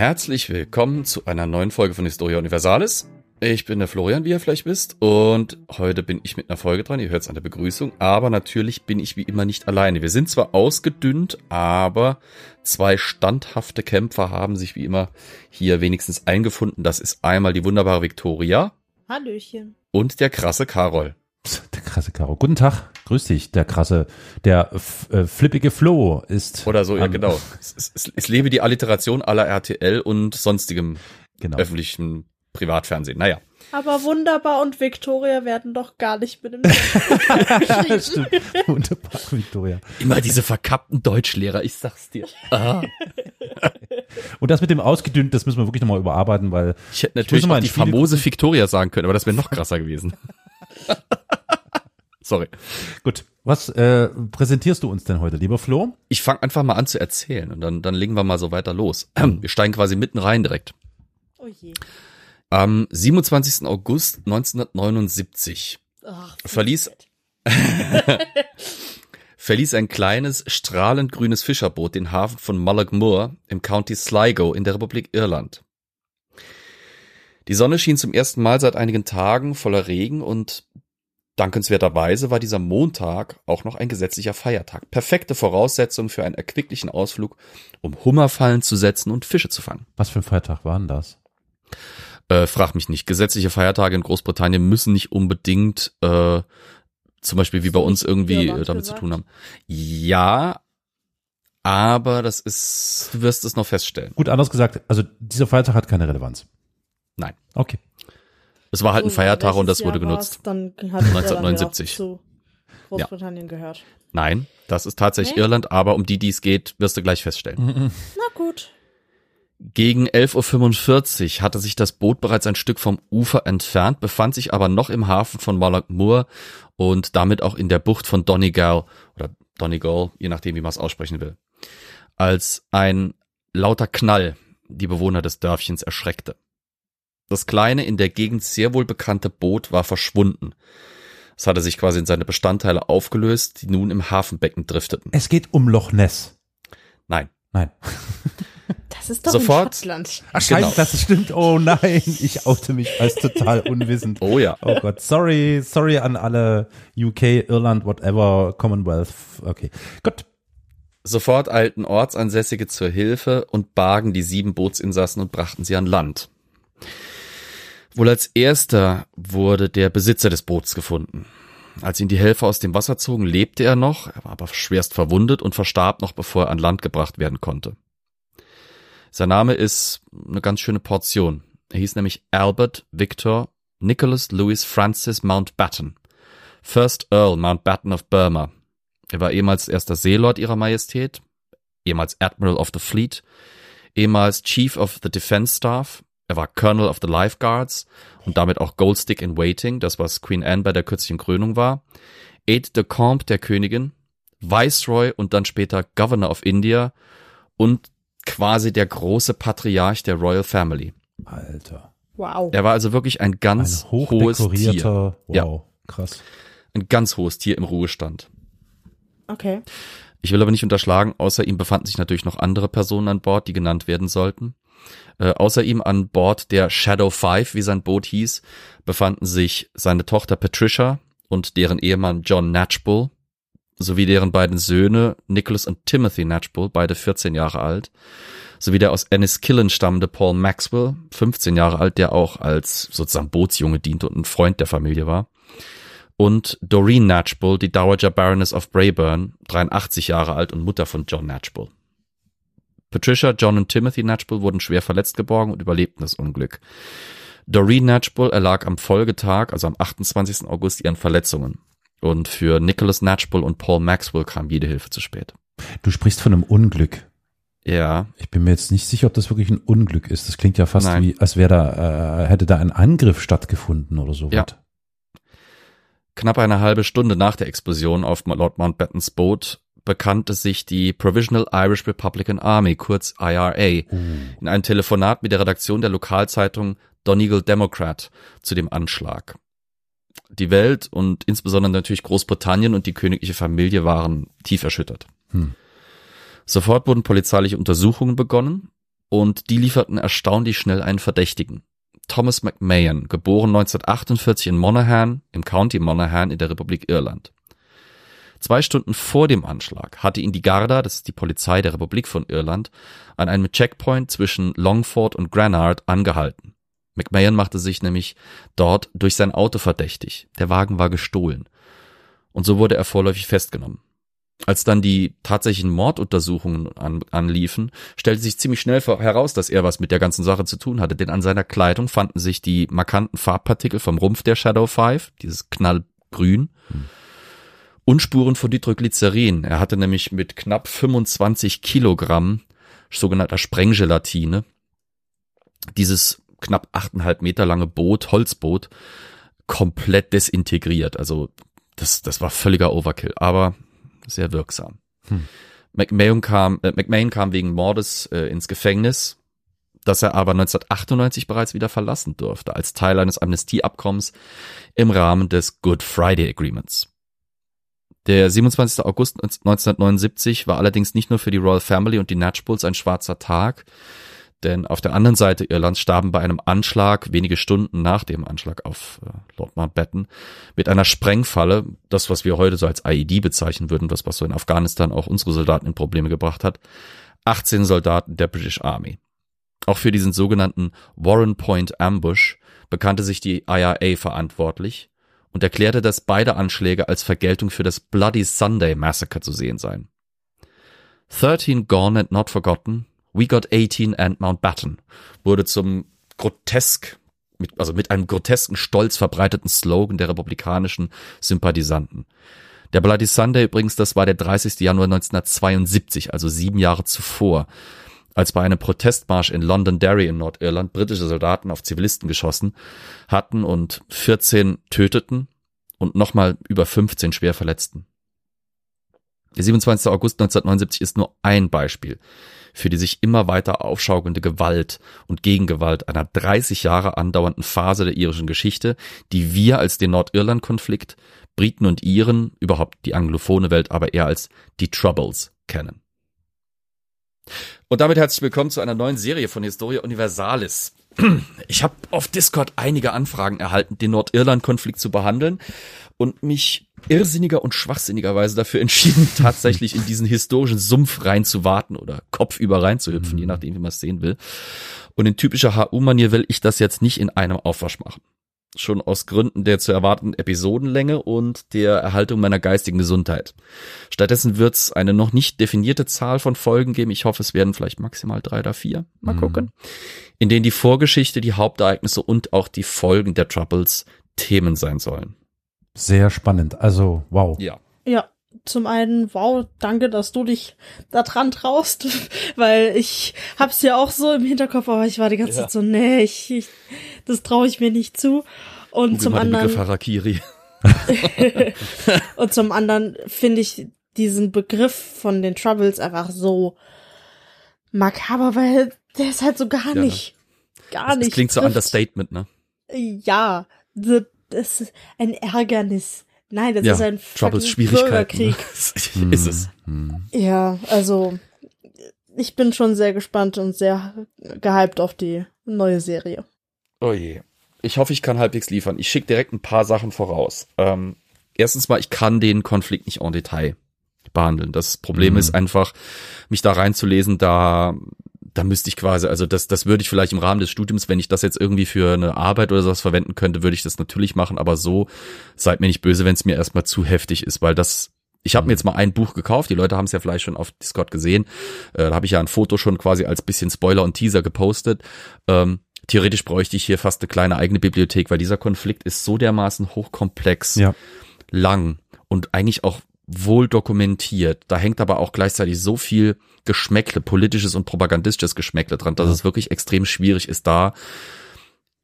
Herzlich willkommen zu einer neuen Folge von Historia Universalis. Ich bin der Florian, wie ihr vielleicht wisst, und heute bin ich mit einer Folge dran. Ihr hört es an der Begrüßung, aber natürlich bin ich wie immer nicht alleine. Wir sind zwar ausgedünnt, aber zwei standhafte Kämpfer haben sich wie immer hier wenigstens eingefunden. Das ist einmal die wunderbare Victoria. Hallöchen. Und der krasse Karol. Der krasse Karo. Guten Tag, grüß dich, der krasse, der äh, flippige Flo ist. Oder so, ja genau. Es, es, es lebe die Alliteration aller RTL und sonstigem genau. öffentlichen Privatfernsehen. Naja. Aber Wunderbar und Victoria werden doch gar nicht mit dem Stimmt. Wunderbar, Victoria. Immer diese verkappten Deutschlehrer, ich sag's dir. Ah. Und das mit dem ausgedünnt, das müssen wir wirklich nochmal überarbeiten, weil Ich hätte natürlich noch mal die famose Victoria sagen können, aber das wäre noch krasser gewesen. Sorry. gut. Was äh, präsentierst du uns denn heute, lieber Flo? Ich fange einfach mal an zu erzählen und dann, dann legen wir mal so weiter los. Wir steigen quasi mitten rein direkt. Oh je. Am 27. August 1979 Ach, Verließ- verließ ein kleines, strahlend grünes Fischerboot den Hafen von Mullaghmore im County Sligo in der Republik Irland. Die Sonne schien zum ersten Mal seit einigen Tagen voller Regen und dankenswerterweise war dieser Montag auch noch ein gesetzlicher Feiertag. Perfekte Voraussetzung für einen erquicklichen Ausflug, um Hummerfallen zu setzen und Fische zu fangen. Was für ein Feiertag war denn das? Äh, frag mich nicht. Gesetzliche Feiertage in Großbritannien müssen nicht unbedingt äh, zum Beispiel wie bei uns irgendwie äh, damit zu gesagt? tun haben. Ja, aber das ist, du wirst es noch feststellen. Gut, anders gesagt, also dieser Feiertag hat keine Relevanz. Nein. Okay. Es war halt ein Feiertag und das wurde Jahr war's? genutzt. Dann hat 1979. Irland ja auch zu Großbritannien gehört. Nein, das ist tatsächlich Nee? Irland, aber um die, die es geht, wirst du gleich feststellen. Na gut. Gegen 11.45 Uhr hatte sich das Boot bereits ein Stück vom Ufer entfernt, befand sich aber noch im Hafen von Mullaghmore und damit auch in der Bucht von Donegal oder Donegal, je nachdem, wie man es aussprechen will. Als ein lauter Knall die Bewohner des Dörfchens erschreckte. Das kleine, in der Gegend sehr wohl bekannte Boot war verschwunden. Es hatte sich quasi in seine Bestandteile aufgelöst, die nun im Hafenbecken drifteten. Es geht um Loch Ness. Nein. Nein. Das ist doch Sofort. in Schottland. Ach, Genau. scheiße, das stimmt. Oh nein, ich oute mich als total unwissend. Oh ja. Oh Gott, sorry, sorry an alle UK, Irland, whatever, Commonwealth. Okay, gut. Sofort eilten Ortsansässige zur Hilfe und bargen die sieben Bootsinsassen und brachten sie an Land. Wohl als erster wurde der Besitzer des Boots gefunden. Als ihn die Helfer aus dem Wasser zogen, lebte er noch, er war aber schwerst verwundet und verstarb noch, bevor er an Land gebracht werden konnte. Sein Name ist eine ganz schöne Portion. Er hieß nämlich Albert Victor Nicholas Louis Francis Mountbatten, First Earl Mountbatten of Burma, er war ehemals erster Seelord ihrer Majestät, ehemals Admiral of the Fleet, ehemals Chief of the Defense Staff, er war Colonel of the Life Guards und damit auch Goldstick in Waiting, das was Queen Anne bei der kürzlichen Krönung war, Aide de Camp der Königin, Viceroy und dann später Governor of India und quasi der große Patriarch der Royal Family. Alter. Wow. Er war also wirklich ein Ein ganz hohes Tier. hochdekorierter, Ja. wow, krass. Ein ganz hohes Tier im Ruhestand. Okay. Ich will aber nicht unterschlagen, außer ihm befanden sich natürlich noch andere Personen an Bord, die genannt werden sollten. Äh, außer ihm an Bord der Shadow Five, wie sein Boot hieß, befanden sich seine Tochter Patricia und deren Ehemann John Natchbull, sowie deren beiden Söhne Nicholas und Timothy Natchbull, beide 14 Jahre alt, sowie der aus Enniskillen stammende Paul Maxwell, 15 Jahre alt, der auch als sozusagen Bootsjunge diente und ein Freund der Familie war und Doreen Natchbull, die Dowager Baroness of Brayburn, 83 Jahre alt und Mutter von John Natchbull. Patricia, John und Timothy Natchbull wurden schwer verletzt geborgen und überlebten das Unglück. Doreen Natchbull erlag am Folgetag, also am 28. August, ihren Verletzungen. Und für Nicholas Natchbull und Paul Maxwell kam jede Hilfe zu spät. Du sprichst von einem Unglück. Ja, Ich bin mir jetzt nicht sicher, ob das wirklich ein Unglück ist. Das klingt ja fast Nein. wie, als wäre da, äh, hätte da ein Angriff stattgefunden oder so. Ja. Knapp eine halbe Stunde nach der Explosion auf Lord Mountbattens Boot bekannte sich die Provisional Irish Republican Army, kurz IRA, in einem Telefonat mit der Redaktion der Lokalzeitung Donegal Democrat zu dem Anschlag. Die Welt und insbesondere natürlich Großbritannien und die königliche Familie waren tief erschüttert. Hm. Sofort wurden polizeiliche Untersuchungen begonnen. und die lieferten erstaunlich schnell einen Verdächtigen. Thomas McMahon, geboren 1948 in Monaghan, im County Monaghan in der Republik Irland. Zwei Stunden vor dem Anschlag hatte ihn die Garda, das ist die Polizei der Republik von Irland, an einem Checkpoint zwischen Longford und Granard angehalten. McMahon machte sich nämlich dort durch sein Auto verdächtig. Der Wagen war gestohlen. Und so wurde er vorläufig festgenommen. Als dann die tatsächlichen Morduntersuchungen an, anliefen, stellte sich ziemlich schnell heraus, dass er was mit der ganzen Sache zu tun hatte, denn an seiner Kleidung fanden sich die markanten Farbpartikel vom Rumpf der Shadow Five, dieses knallgrün, hm. Und Spuren von Nitroglycerin. Er hatte nämlich mit knapp 25 Kilogramm sogenannter Sprenggelatine dieses knapp achteinhalb Meter lange Boot, Holzboot, komplett desintegriert. Also das, das war völliger Overkill. Aber sehr wirksam. Hm. McMahon kam, äh, McMahon kam wegen Mordes äh, ins Gefängnis, das er aber 1998 bereits wieder verlassen durfte, als Teil eines Amnestieabkommens im Rahmen des Good Friday Agreements. Der 27. August 1979 war allerdings nicht nur für die Royal Family und die Natchbulls ein schwarzer Tag, denn auf der anderen Seite Irlands starben bei einem Anschlag wenige Stunden nach dem Anschlag auf äh, Lord Mountbatten mit einer Sprengfalle, das was wir heute so als IED bezeichnen würden, das was so in Afghanistan auch unsere Soldaten in Probleme gebracht hat, 18 Soldaten der British Army. Auch für diesen sogenannten Warren Point Ambush bekannte sich die IRA verantwortlich und erklärte, dass beide Anschläge als Vergeltung für das Bloody Sunday Massacre zu sehen seien. 13 Gone and Not Forgotten We Got 18 and Mountbatten wurde zum grotesk, mit, also mit einem grotesken Stolz verbreiteten Slogan der republikanischen Sympathisanten. Der Bloody Sunday übrigens, das war der 30. Januar 1972, also sieben Jahre zuvor, als bei einem Protestmarsch in Londonderry in Nordirland britische Soldaten auf Zivilisten geschossen hatten und 14 töteten und nochmal über 15 schwer verletzten. Der 27. August 1979 ist nur ein Beispiel für die sich immer weiter aufschaukelnde Gewalt und Gegengewalt einer 30 Jahre andauernden Phase der irischen Geschichte, die wir als den Nordirland-Konflikt, Briten und Iren, überhaupt die anglophone Welt aber eher als die Troubles kennen. Und damit herzlich willkommen zu einer neuen Serie von Historia Universalis. Ich habe auf Discord einige Anfragen erhalten, den Nordirland-Konflikt zu behandeln und mich irrsinniger und schwachsinnigerweise dafür entschieden, tatsächlich in diesen historischen Sumpf reinzuwarten oder kopfüber reinzuhüpfen, mhm. je nachdem, wie man es sehen will. Und in typischer HU-Manier will ich das jetzt nicht in einem Aufwasch machen. Schon aus Gründen der zu erwartenden Episodenlänge und der Erhaltung meiner geistigen Gesundheit. Stattdessen wird es eine noch nicht definierte Zahl von Folgen geben. Ich hoffe, es werden vielleicht maximal drei oder vier. Mal mhm. gucken. In denen die Vorgeschichte, die Hauptereignisse und auch die Folgen der Troubles Themen sein sollen. Sehr spannend. Also, wow. Ja. Ja. Zum einen, wow, danke, dass du dich da dran traust, weil ich hab's ja auch so im Hinterkopf, aber ich war die ganze ja. Zeit so, nee, ich, ich das traue ich mir nicht zu. Und Google zum anderen. Harakiri. und zum anderen finde ich diesen Begriff von den Troubles einfach so makaber, weil der ist halt so gar ja. nicht, gar das, nicht. Das klingt trifft. so Understatement, ne? Ja, das ist ein Ärgernis. Nein, das ja, ist ein Troubles Schwierigkeiten. Bürgerkrieg. ist es. Ja, also ich bin schon sehr gespannt und sehr gehypt auf die neue Serie. Oh je. Ich hoffe, ich kann halbwegs liefern. Ich schicke direkt ein paar Sachen voraus. Ähm, erstens mal, ich kann den Konflikt nicht en Detail behandeln. Das Problem mhm. ist einfach, mich da reinzulesen, da da müsste ich quasi, also das, das würde ich vielleicht im Rahmen des Studiums, wenn ich das jetzt irgendwie für eine Arbeit oder sowas verwenden könnte, würde ich das natürlich machen, aber so seid mir nicht böse, wenn es mir erstmal zu heftig ist, weil das, ich habe mir jetzt mal ein Buch gekauft, die Leute haben es ja vielleicht schon auf Discord gesehen, äh, da habe ich ja ein Foto schon quasi als bisschen Spoiler und Teaser gepostet. Ähm, theoretisch bräuchte ich hier fast eine kleine eigene Bibliothek, weil dieser Konflikt ist so dermaßen hochkomplex, ja. lang und eigentlich auch wohl dokumentiert. Da hängt aber auch gleichzeitig so viel Geschmäckle, politisches und propagandistisches Geschmäckle dran, dass ja. es wirklich extrem schwierig ist, da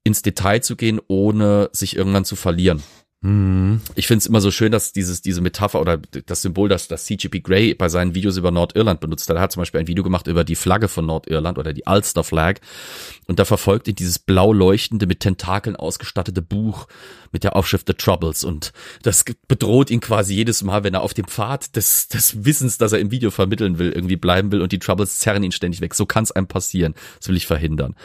ins Detail zu gehen, ohne sich irgendwann zu verlieren. Mhm. Ich finde es immer so schön, dass dieses, diese Metapher oder das Symbol, das, das CGP Grey bei seinen Videos über Nordirland benutzt hat. Er hat zum Beispiel ein Video gemacht über die Flagge von Nordirland oder die Ulster Flag. Und da verfolgt ihn dieses blau leuchtende, mit Tentakeln ausgestattete Buch mit der Aufschrift The Troubles. Und das bedroht ihn quasi jedes Mal, wenn er auf dem Pfad des, des Wissens, das er im Video vermitteln will, irgendwie bleiben will. Und die Troubles zerren ihn ständig weg. So kann es einem passieren. Das will ich verhindern.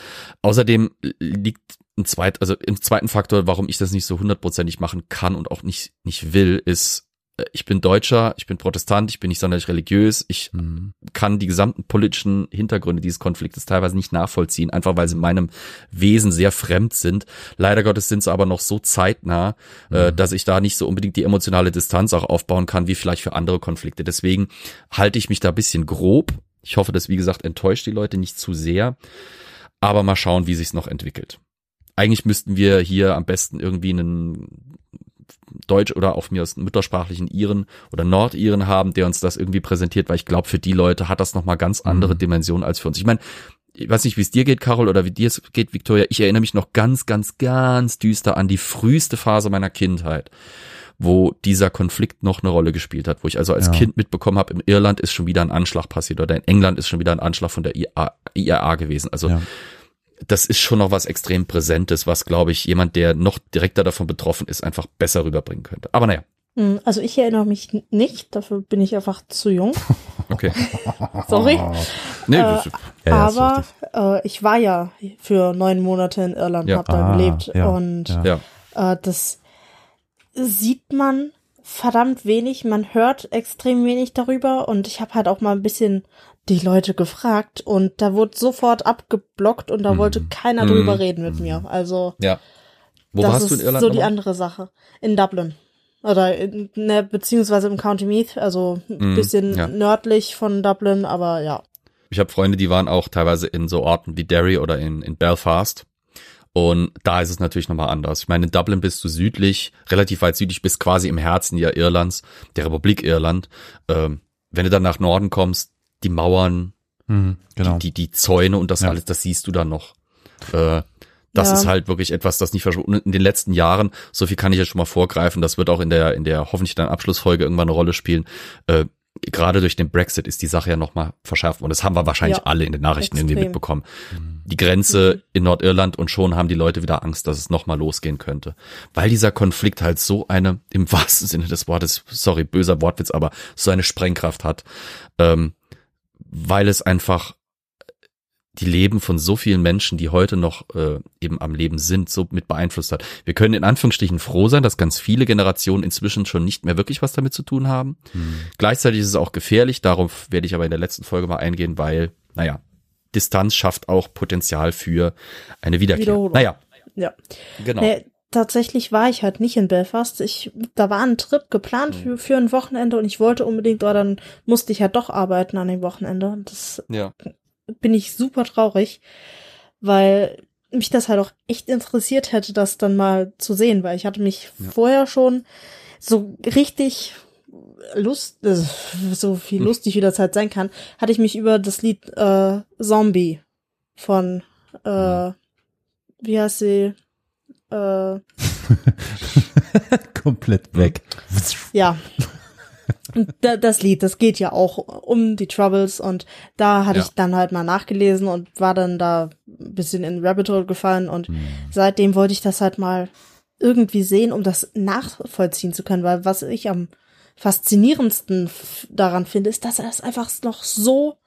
Außerdem liegt ein zweit, also im zweiten Faktor, warum ich das nicht so hundertprozentig machen kann und auch nicht, nicht will, ist, äh, ich bin Deutscher, ich bin Protestant, ich bin nicht sonderlich religiös, ich Mhm. kann die gesamten politischen Hintergründe dieses Konfliktes teilweise nicht nachvollziehen, einfach weil sie meinem Wesen sehr fremd sind. Leider Gottes sind sie aber noch so zeitnah, äh, dass ich da nicht so unbedingt die emotionale Distanz auch aufbauen kann, wie vielleicht für andere Konflikte. Deswegen halte ich mich da ein bisschen grob. Ich hoffe, das, wie gesagt, enttäuscht die Leute nicht zu sehr. Aber mal schauen, wie sich's noch entwickelt eigentlich müssten wir hier am besten irgendwie einen Deutsch oder auf mir aus muttersprachlichen Iren oder Nordiren haben, der uns das irgendwie präsentiert, weil ich glaube, für die Leute hat das nochmal ganz andere Mhm. Dimensionen als für uns. Ich meine, ich weiß nicht, wie es dir geht, Carol, oder wie dir es geht, Victoria. Ich erinnere mich noch ganz, ganz, ganz düster an die früheste Phase meiner Kindheit, wo dieser Konflikt noch eine Rolle gespielt hat, wo ich also als Ja. Kind mitbekommen habe, in Irland ist schon wieder ein Anschlag passiert oder in England ist schon wieder ein Anschlag von der IA, IRA gewesen. Also Ja. Das ist schon noch was extrem Präsentes, was, glaube ich, jemand, der noch direkter davon betroffen ist, einfach besser rüberbringen könnte. Aber naja, Hm, Also ich erinnere mich nicht, dafür bin ich einfach zu jung. okay. Sorry. Nee, Äh, das, Ja, Aber äh, ich war ja für neun Monate in Irland, Ja. hab da Ah, gelebt ja, und ja. ja. äh, das sieht man verdammt wenig, man hört extrem wenig darüber und ich habe halt auch mal ein bisschen die Leute gefragt und da wurde sofort abgeblockt und da Mhm. wollte keiner Mhm. drüber reden mit mir. Also ja. Wo das warst ist du in Irland? so die andere Sache. In Dublin. Oder in, ne, beziehungsweise im County Meath, also ein Mhm, bisschen ja. nördlich von Dublin, aber ja. Ich habe Freunde, die waren auch teilweise in so Orten wie Derry oder in, in Belfast. Und da ist es natürlich nochmal anders. Ich meine, in Dublin bist du südlich, relativ weit südlich, bist quasi im Herzen ja Irlands, der Republik Irland. Ähm, wenn du dann nach Norden kommst, die Mauern, Mhm, genau. die, die, die Zäune und das Ja. alles, das siehst du dann noch. Äh, das Ja. ist halt wirklich etwas, das nicht verschwunden. In den letzten Jahren, so viel kann ich ja schon mal vorgreifen, das wird auch in der, in der hoffentlich dann Abschlussfolge irgendwann eine Rolle spielen. Äh, gerade durch den Brexit ist die Sache ja nochmal verschärft worden. Das haben wir wahrscheinlich Ja. alle in den Nachrichten irgendwie Extrem. mitbekommen. Die Grenze in Nordirland und schon haben die Leute wieder Angst, dass es nochmal losgehen könnte. Weil dieser Konflikt halt so eine, im wahrsten Sinne des Wortes, sorry, böser Wortwitz, aber so eine Sprengkraft hat, ähm, weil es einfach die Leben von so vielen Menschen, die heute noch äh, eben am Leben sind, so mit beeinflusst hat. Wir können in Anführungsstrichen froh sein, dass ganz viele Generationen inzwischen schon nicht mehr wirklich was damit zu tun haben. Mhm. Gleichzeitig ist es auch gefährlich, darauf werde ich aber in der letzten Folge mal eingehen, weil, naja, Distanz schafft auch Potenzial für eine Wiederkehr. Wiederholung. Naja, Ja. genau. Nee, tatsächlich war ich halt nicht in Belfast. Ich, da war ein Trip geplant Mhm. für, für ein Wochenende und ich wollte unbedingt, aber dann musste ich halt doch arbeiten an dem Wochenende. Und Das Ja. bin ich super traurig, weil mich das halt auch echt interessiert hätte, das dann mal zu sehen, weil ich hatte mich Ja. vorher schon so richtig Lust, äh, so viel Hm. lustig wie das halt sein kann, hatte ich mich über das Lied äh, Zombie von äh, wie heißt sie? Äh, Komplett weg. ja. Und da, das Lied, das geht ja auch um die Troubles und da hatte Ja. ich dann halt mal nachgelesen und war dann da ein bisschen in Rabbit Hole gefallen und Mhm. seitdem wollte ich das halt mal irgendwie sehen, um das nachvollziehen zu können, weil was ich am faszinierendsten daran finde, ist, dass das einfach noch so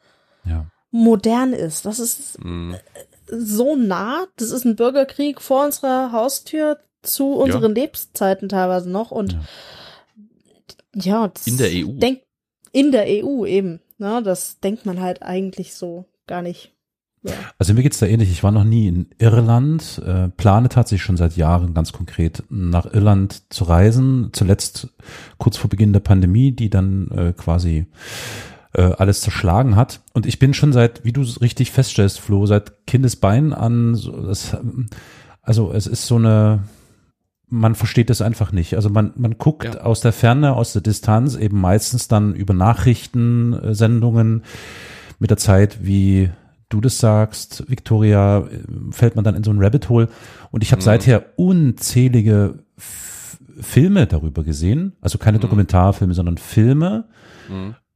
Ja. modern ist. Das ist Mhm. So nah. Das ist ein Bürgerkrieg vor unserer Haustür zu unseren Lebenszeiten teilweise noch und Ja. ja, In der EU. Denk, in der EU eben. Ne, das denkt man halt eigentlich so gar nicht. Ja. Also mir geht's da ähnlich. Ich war noch nie in Irland, äh, plane tatsächlich schon seit Jahren ganz konkret nach Irland zu reisen. Zuletzt kurz vor Beginn der Pandemie, die dann äh, quasi äh, alles zerschlagen hat. Und ich bin schon seit, wie du es richtig feststellst, Flo, seit Kindesbein an, so, das, ähm, also es ist so eine, man versteht es einfach nicht. Also man, man guckt Ja. aus der Ferne, aus der Distanz, eben meistens dann über Nachrichtensendungen mit der Zeit, wie du das sagst, Victoria, äh, fällt man dann in so ein Rabbit Hole. Und ich habe Mhm. seither unzählige F- Filme darüber gesehen, also keine Dokumentarfilme, sondern Filme,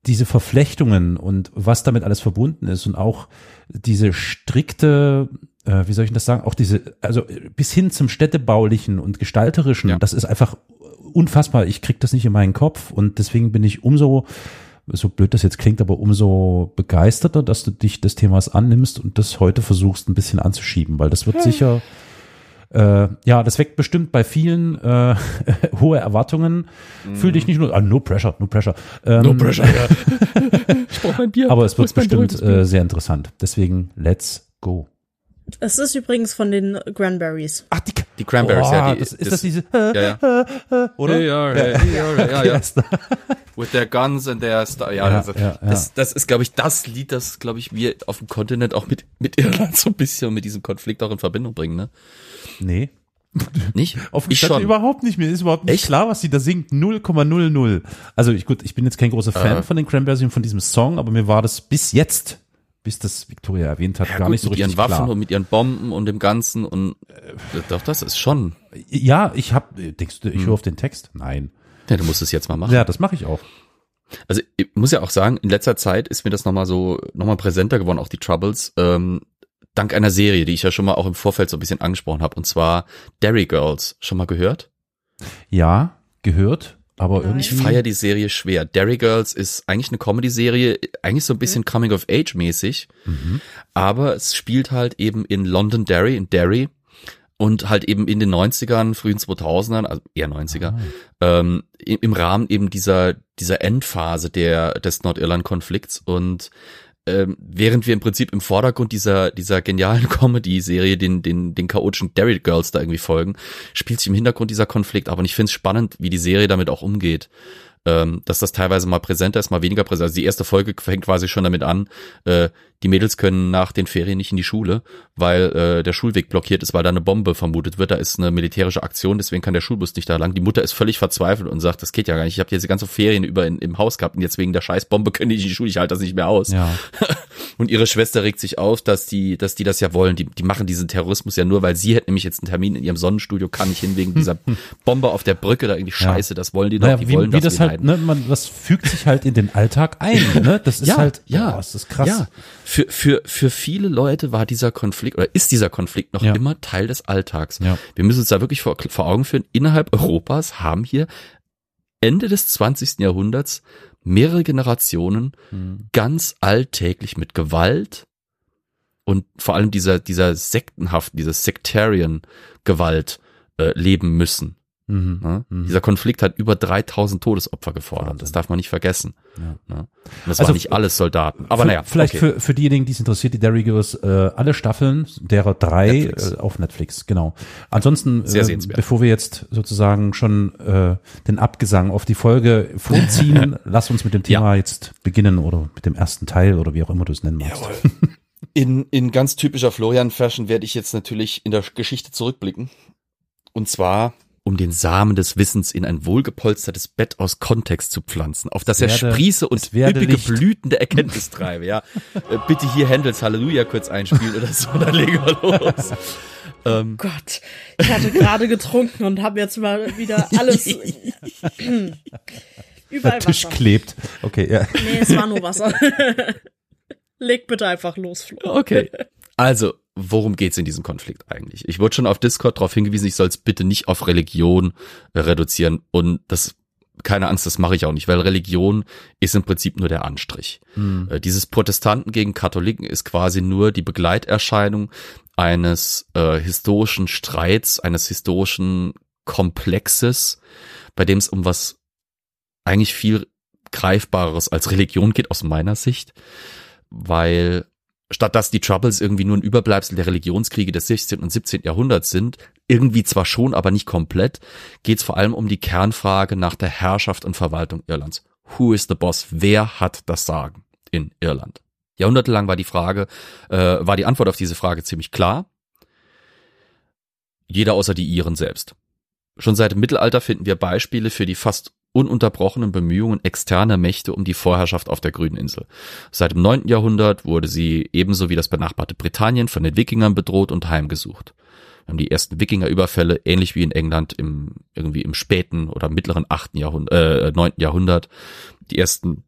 diese Verflechtungen und was damit alles verbunden ist und auch diese strikte, äh, wie soll ich das sagen, auch diese, also bis hin zum städtebaulichen und gestalterischen, Ja. das ist einfach unfassbar. Ich krieg das nicht in meinen Kopf und deswegen bin ich umso, so blöd das jetzt klingt, aber umso begeisterter, dass du dich des Themas annimmst und das heute versuchst ein bisschen anzuschieben, weil das wird sicher äh, ja, das weckt bestimmt bei vielen äh, hohe Erwartungen. Fühl dich nicht nur, ah, no pressure, no pressure. Ähm, ja. ich brauche ein Bier. Aber es wird mein bestimmt äh, sehr interessant. Deswegen, let's go. Es ist übrigens von den Cranberries. Ach, die, Die Cranberries, oh, ja. Die, das, ist das, diese, ja, ja. oder? Hey, ja, hey, ja, ja, ja. With their guns and their stuff. Ja, Ja, also, ja, ja. Das, das ist, glaube ich, das Lied, das, glaube ich, wir auf dem Kontinent auch mit, mit Irland so ein bisschen mit diesem Konflikt auch in Verbindung bringen, ne? Nee. Nicht? Auf dem ich Stand schon. überhaupt nicht. Mir ist überhaupt nicht Echt? klar, was sie da singt. 0,00. Also ich, gut, ich bin jetzt kein großer Fan Äh. von den Cranberries und von diesem Song, aber mir war das bis jetzt, bis das Victoria erwähnt hat, Ja, gar gut, nicht so mit richtig ihren Waffen klar. und mit ihren Bomben und dem Ganzen und äh, doch, das ist schon. Ja, ich hab, denkst du, ich Hm. höre auf den Text? Nein. Ja, du musst es jetzt mal machen. Ja, das mache ich auch. Also ich muss ja auch sagen, in letzter Zeit ist mir das nochmal so, nochmal präsenter geworden, auch die Troubles, ähm, dank einer Serie, die ich ja schon mal auch im Vorfeld so ein bisschen angesprochen habe, und zwar Derry Girls. Schon mal gehört? Ja, gehört, aber Nein. Ich irgendwie. feiere die Serie schwer. Derry Girls ist eigentlich eine Comedy-Serie, eigentlich so ein bisschen Coming of Age mäßig, Mhm. aber es spielt halt eben in London Derry, in Derry und halt eben in den 90ern, frühen 2000ern, also eher 90er, ähm, im, im Rahmen eben dieser, dieser Endphase der, des Nordirland-Konflikts und ähm, während wir im Prinzip im Vordergrund dieser, dieser genialen Comedy-Serie den, den, den chaotischen Derry Girls da irgendwie folgen, spielt sich im Hintergrund dieser Konflikt ab und ich finde es spannend, wie die Serie damit auch umgeht. Ähm, dass das teilweise mal präsenter ist, mal weniger präsent. Also die erste Folge fängt quasi schon damit an, äh, die Mädels können nach den Ferien nicht in die Schule, weil äh, der Schulweg blockiert ist, weil da eine Bombe vermutet wird. Da ist eine militärische Aktion, deswegen kann der Schulbus nicht da lang. Die Mutter ist völlig verzweifelt und sagt, das geht ja gar nicht. Ich habe diese ganze Ferien über in, im Haus gehabt und jetzt wegen der Scheißbombe können die nicht in die Schule. Ich halte das nicht mehr aus. Ja. Und ihre Schwester regt sich auf, dass die, dass die das ja wollen. Die, die machen diesen Terrorismus ja nur, weil sie hätte nämlich jetzt einen Termin in ihrem Sonnenstudio, kann nicht hin wegen dieser Bombe auf der Brücke da irgendwie Ja. Scheiße. Das wollen die doch. Naja, die wie, wollen wie das halt, leiden. ne, man, das fügt sich halt in den Alltag ein, ne? Das ist halt, ja, das ist krass. Ja, für, für, für viele Leute war dieser Konflikt oder ist dieser Konflikt noch Ja. immer Teil des Alltags. Ja. Wir müssen uns da wirklich vor, vor Augen führen, innerhalb Europas haben hier Ende des 20. Jahrhunderts mehrere Generationen Hm. ganz alltäglich mit Gewalt und vor allem dieser, dieser sektenhaften, dieser Sectarian Gewalt äh, leben müssen. Mhm. Ne? Mhm. Dieser Konflikt hat über 3000 Todesopfer gefordert. Wahnsinn. Das darf man nicht vergessen. Ja. Ne? Und das Also waren nicht alles Soldaten. Aber für, naja, vielleicht okay. für, für diejenigen, die es interessiert, die Derry Girls, äh, alle Staffeln, derer drei Netflix. äh, auf Netflix, genau. Ansonsten, äh, bevor wir jetzt sozusagen schon äh, den Abgesang auf die Folge vorziehen, lass uns mit dem Thema jetzt beginnen oder mit dem ersten Teil oder wie auch immer du es nennen magst. In, in ganz typischer Florian-Fashion werde ich jetzt natürlich in der Geschichte zurückblicken. Und zwar, um den Samen des Wissens in ein wohlgepolstertes Bett aus Kontext zu pflanzen, auf das er werde- sprieße und werde üppige Licht. Blüten der Erkenntnis treibe, ja. Äh, Bitte hier Händels Halleluja kurz einspielen oder so, dann legen wir los. Ähm, Gott, ich hatte gerade getrunken und habe jetzt mal wieder alles überall Der Tisch Wasser. klebt. Okay, ja. Nee, es war nur Wasser. Leg bitte einfach los, Flo. Okay. Also, worum geht's in diesem Konflikt eigentlich? Ich wurde schon auf Discord darauf hingewiesen, ich soll es bitte nicht auf Religion äh, reduzieren und das keine Angst, das mache ich auch nicht, weil Religion ist im Prinzip nur der Anstrich. Hm. Äh, Dieses Protestanten gegen Katholiken ist quasi nur die Begleiterscheinung eines äh, historischen Streits, eines historischen Komplexes, bei dem es um was eigentlich viel greifbareres als Religion geht aus meiner Sicht, weil statt dass die Troubles irgendwie nur ein Überbleibsel der Religionskriege des 16. und 17. Jahrhunderts sind, irgendwie zwar schon, aber nicht komplett, geht es vor allem um die Kernfrage nach der Herrschaft und Verwaltung Irlands. Who is the boss? Wer hat das Sagen in Irland? Jahrhundertelang war die Frage, äh, war die Antwort auf diese Frage ziemlich klar. Jeder außer die Iren selbst. Schon seit dem Mittelalter finden wir Beispiele für die fast ununterbrochenen Bemühungen externer Mächte um die Vorherrschaft auf der grünen Insel. Seit dem 9. Jahrhundert wurde sie ebenso wie das benachbarte Britannien von den Wikingern bedroht und heimgesucht. haben die ersten Wikingerüberfälle, ähnlich wie in England im irgendwie im späten oder mittleren achten Jahrhundert, äh, neunten Jahrhundert, die ersten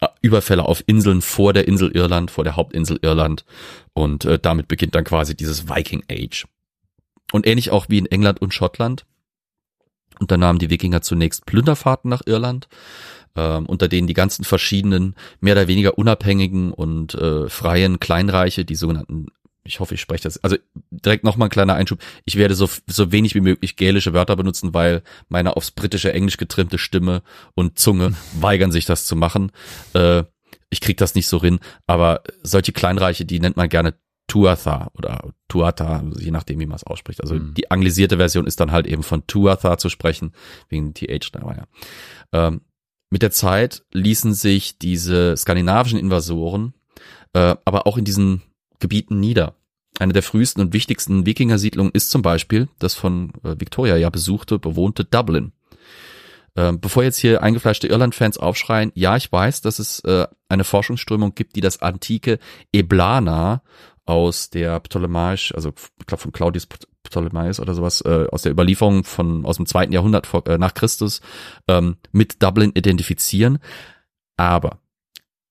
äh, Überfälle auf Inseln vor der Insel Irland, vor der Hauptinsel Irland und äh, damit beginnt dann quasi dieses Viking Age. Und ähnlich auch wie in England und Schottland unternahmen die Wikinger zunächst Plünderfahrten nach Irland, ähm, unter denen die ganzen verschiedenen, mehr oder weniger unabhängigen und äh, freien Kleinreiche, die sogenannten ich hoffe, ich spreche das. Also direkt nochmal ein kleiner Einschub. Ich werde so, so wenig wie möglich gälische Wörter benutzen, weil meine aufs britische Englisch getrimmte Stimme und Zunge weigern sich das zu machen. Äh, ich krieg das nicht so hin, aber solche Kleinreiche, die nennt man gerne Tuatha oder Tuatha, je nachdem, wie man es ausspricht. Also mhm. die anglisierte Version ist dann halt eben von Tuatha zu sprechen, wegen TH da war ja. Ähm, mit der Zeit ließen sich diese skandinavischen Invasoren äh, aber auch in diesen Gebieten nieder. Eine der frühesten und wichtigsten Wikingersiedlungen ist zum Beispiel das von äh, Victoria ja besuchte, bewohnte Dublin. Ähm, bevor jetzt hier eingefleischte Irland-Fans aufschreien, ja, ich weiß, dass es äh, eine Forschungsströmung gibt, die das antike Eblana aus der Ptolemaisch, also ich glaube von Claudius Ptolemaios oder sowas, äh, aus der Überlieferung von aus dem zweiten Jahrhundert vor, äh, nach Christus ähm, mit Dublin identifizieren. Aber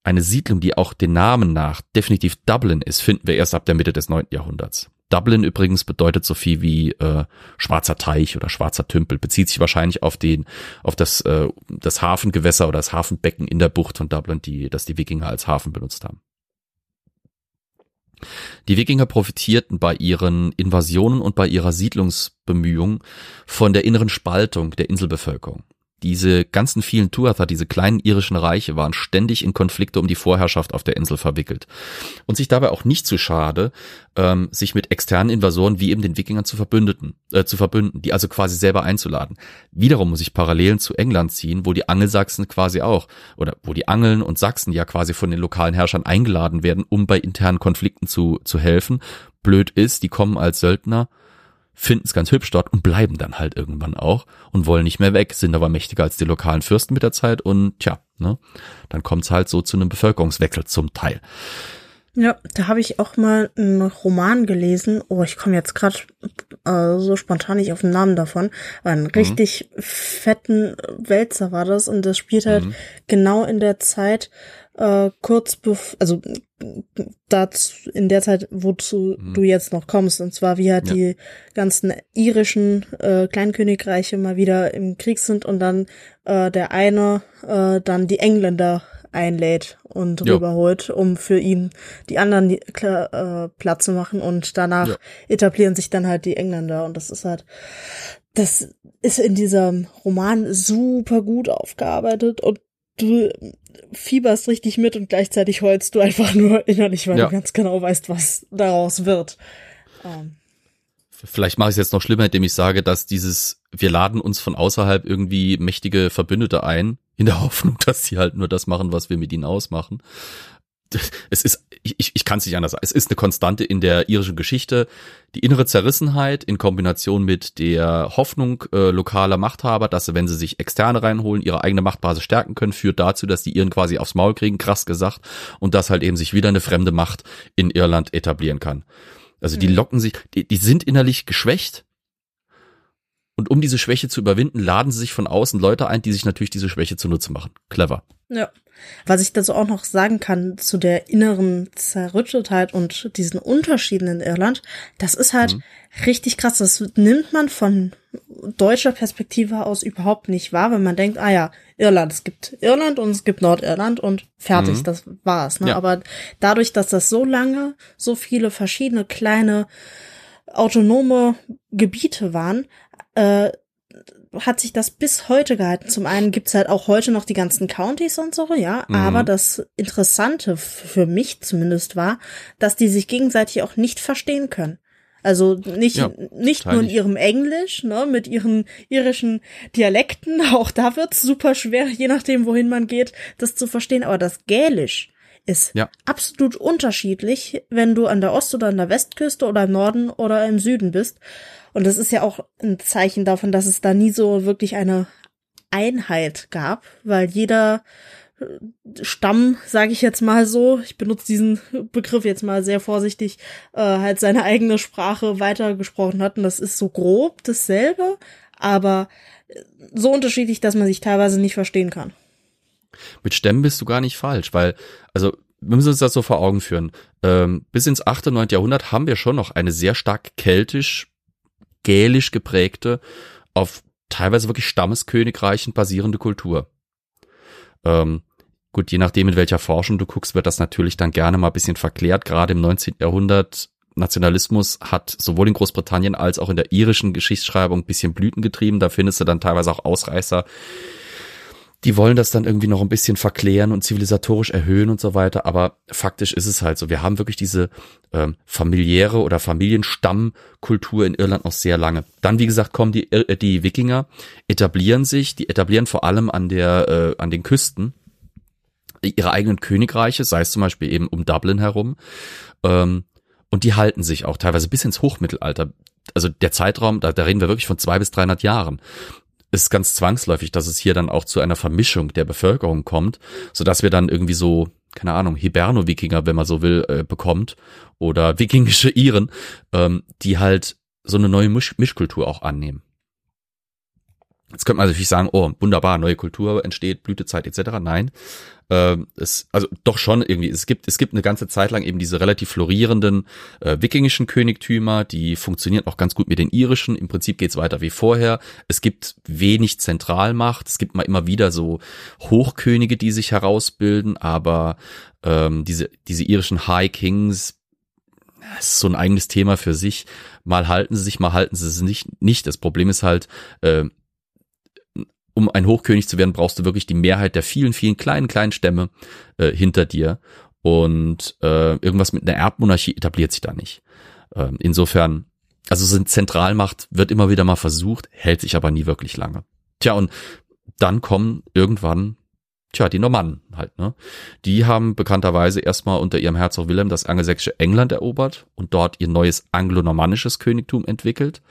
eine Siedlung, die auch den Namen nach definitiv Dublin ist, finden wir erst ab der Mitte des neunten Jahrhunderts. Dublin übrigens bedeutet so viel wie äh, schwarzer Teich oder schwarzer Tümpel, bezieht sich wahrscheinlich auf den, auf das, äh, das Hafengewässer oder das Hafenbecken in der Bucht von Dublin, die, das die Wikinger als Hafen benutzt haben. Die Wikinger profitierten bei ihren Invasionen und bei ihrer Siedlungsbemühung von der inneren Spaltung der Inselbevölkerung. Diese ganzen vielen Tuatha, diese kleinen irischen Reiche, waren ständig in Konflikte um die Vorherrschaft auf der Insel verwickelt. Und sich dabei auch nicht zu schade, ähm, sich mit externen Invasoren wie eben den Wikingern zu verbündeten, äh, zu verbünden, die also quasi selber einzuladen. Wiederum muss ich Parallelen zu England ziehen, wo die Angelsachsen quasi auch, oder wo die Angeln und Sachsen ja quasi von den lokalen Herrschern eingeladen werden, um bei internen Konflikten zu, zu helfen. Blöd ist, die kommen als Söldner finden es ganz hübsch dort und bleiben dann halt irgendwann auch und wollen nicht mehr weg, sind aber mächtiger als die lokalen Fürsten mit der Zeit und tja, ne, dann kommt es halt so zu einem Bevölkerungswechsel zum Teil. Ja, da habe ich auch mal einen Roman gelesen. Oh, ich komme jetzt gerade äh, so spontan nicht auf den Namen davon. Aber einen mhm. richtig fetten Wälzer war das und das spielt halt mhm. genau in der Zeit, äh, kurz bevor, also dazu, in der Zeit, wozu mhm. du jetzt noch kommst, und zwar wie halt ja. die ganzen irischen äh, Kleinkönigreiche mal wieder im Krieg sind und dann äh, der eine äh, dann die Engländer einlädt und jo. rüberholt, um für ihn die anderen äh, Platz zu machen und danach ja. etablieren sich dann halt die Engländer und das ist halt das ist in diesem Roman super gut aufgearbeitet und du fieberst richtig mit und gleichzeitig heulst du einfach nur innerlich, weil ja. du ganz genau weißt, was daraus wird. Ähm. Vielleicht mache ich es jetzt noch schlimmer, indem ich sage, dass dieses, wir laden uns von außerhalb irgendwie mächtige Verbündete ein, in der Hoffnung, dass sie halt nur das machen, was wir mit ihnen ausmachen es ist, ich, ich kann es nicht anders sagen, es ist eine Konstante in der irischen Geschichte. Die innere Zerrissenheit in Kombination mit der Hoffnung äh, lokaler Machthaber, dass sie, wenn sie sich externe reinholen, ihre eigene Machtbasis stärken können, führt dazu, dass die Iren quasi aufs Maul kriegen, krass gesagt, und dass halt eben sich wieder eine fremde Macht in Irland etablieren kann. Also die mhm. locken sich, die, die sind innerlich geschwächt, und um diese Schwäche zu überwinden, laden sie sich von außen Leute ein, die sich natürlich diese Schwäche zunutze machen. Clever. Ja. Was ich dazu auch noch sagen kann zu der inneren Zerrüttetheit und diesen Unterschieden in Irland, das ist halt mhm. richtig krass. Das nimmt man von deutscher Perspektive aus überhaupt nicht wahr, wenn man denkt, ah ja, Irland, es gibt Irland und es gibt Nordirland und fertig, mhm. das war's. Ne? Ja. Aber dadurch, dass das so lange, so viele verschiedene kleine autonome Gebiete waren, äh, hat sich das bis heute gehalten. Zum einen gibt's halt auch heute noch die ganzen Counties und so, ja. Mhm. Aber das Interessante für mich zumindest war, dass die sich gegenseitig auch nicht verstehen können. Also nicht, ja, nicht nur in ihrem Englisch, ne, mit ihren irischen Dialekten, auch da wird's super schwer, je nachdem, wohin man geht, das zu verstehen. Aber das Gälisch ist ja. absolut unterschiedlich, wenn du an der Ost- oder an der Westküste oder im Norden oder im Süden bist. Und das ist ja auch ein Zeichen davon, dass es da nie so wirklich eine Einheit gab, weil jeder Stamm, sage ich jetzt mal so, ich benutze diesen Begriff jetzt mal sehr vorsichtig, äh, halt seine eigene Sprache weitergesprochen hat. Und das ist so grob dasselbe, aber so unterschiedlich, dass man sich teilweise nicht verstehen kann. Mit Stämmen bist du gar nicht falsch, weil, also wir müssen uns das so vor Augen führen. Ähm, bis ins 8. und 9. Jahrhundert haben wir schon noch eine sehr stark keltisch, gälisch geprägte, auf teilweise wirklich Stammeskönigreichen basierende Kultur. Ähm, gut, je nachdem, in welcher Forschung du guckst, wird das natürlich dann gerne mal ein bisschen verklärt. Gerade im 19. Jahrhundert Nationalismus hat sowohl in Großbritannien als auch in der irischen Geschichtsschreibung ein bisschen Blüten getrieben. Da findest du dann teilweise auch Ausreißer, die wollen das dann irgendwie noch ein bisschen verklären und zivilisatorisch erhöhen und so weiter. Aber faktisch ist es halt so. Wir haben wirklich diese ähm, familiäre oder Familienstammkultur in Irland noch sehr lange. Dann, wie gesagt, kommen die, äh, die Wikinger, etablieren sich, die etablieren vor allem an der, äh, an den Küsten ihre eigenen Königreiche, sei es zum Beispiel eben um Dublin herum. Ähm, und die halten sich auch teilweise bis ins Hochmittelalter. Also der Zeitraum, da, da reden wir wirklich von zwei bis dreihundert Jahren ist ganz zwangsläufig, dass es hier dann auch zu einer Vermischung der Bevölkerung kommt, so dass wir dann irgendwie so, keine Ahnung, Hiberno-Wikinger, wenn man so will, äh, bekommt oder wikingische Iren, ähm, die halt so eine neue Misch Mischkultur auch annehmen. Jetzt könnte man natürlich sagen, oh, wunderbar, neue Kultur entsteht, Blütezeit etc. Nein, ähm, es, also doch schon irgendwie. Es gibt es gibt eine ganze Zeit lang eben diese relativ florierenden äh, wikingischen Königtümer, die funktionieren auch ganz gut mit den irischen. Im Prinzip geht's weiter wie vorher. Es gibt wenig Zentralmacht. Es gibt mal immer wieder so Hochkönige, die sich herausbilden, aber ähm, diese diese irischen High Kings das ist so ein eigenes Thema für sich. Mal halten sie sich, mal halten sie es nicht. Nicht. Das Problem ist halt, äh, um ein Hochkönig zu werden, brauchst du wirklich die Mehrheit der vielen, vielen kleinen, kleinen Stämme äh, hinter dir. Und äh, irgendwas mit einer Erbmonarchie etabliert sich da nicht. Äh, insofern, also so eine Zentralmacht wird immer wieder mal versucht, hält sich aber nie wirklich lange. Tja, und dann kommen irgendwann, tja, die Normannen halt, ne? Die haben bekannterweise erstmal unter ihrem Herzog Wilhelm das angelsächsische England erobert und dort ihr neues anglo-normannisches Königtum entwickelt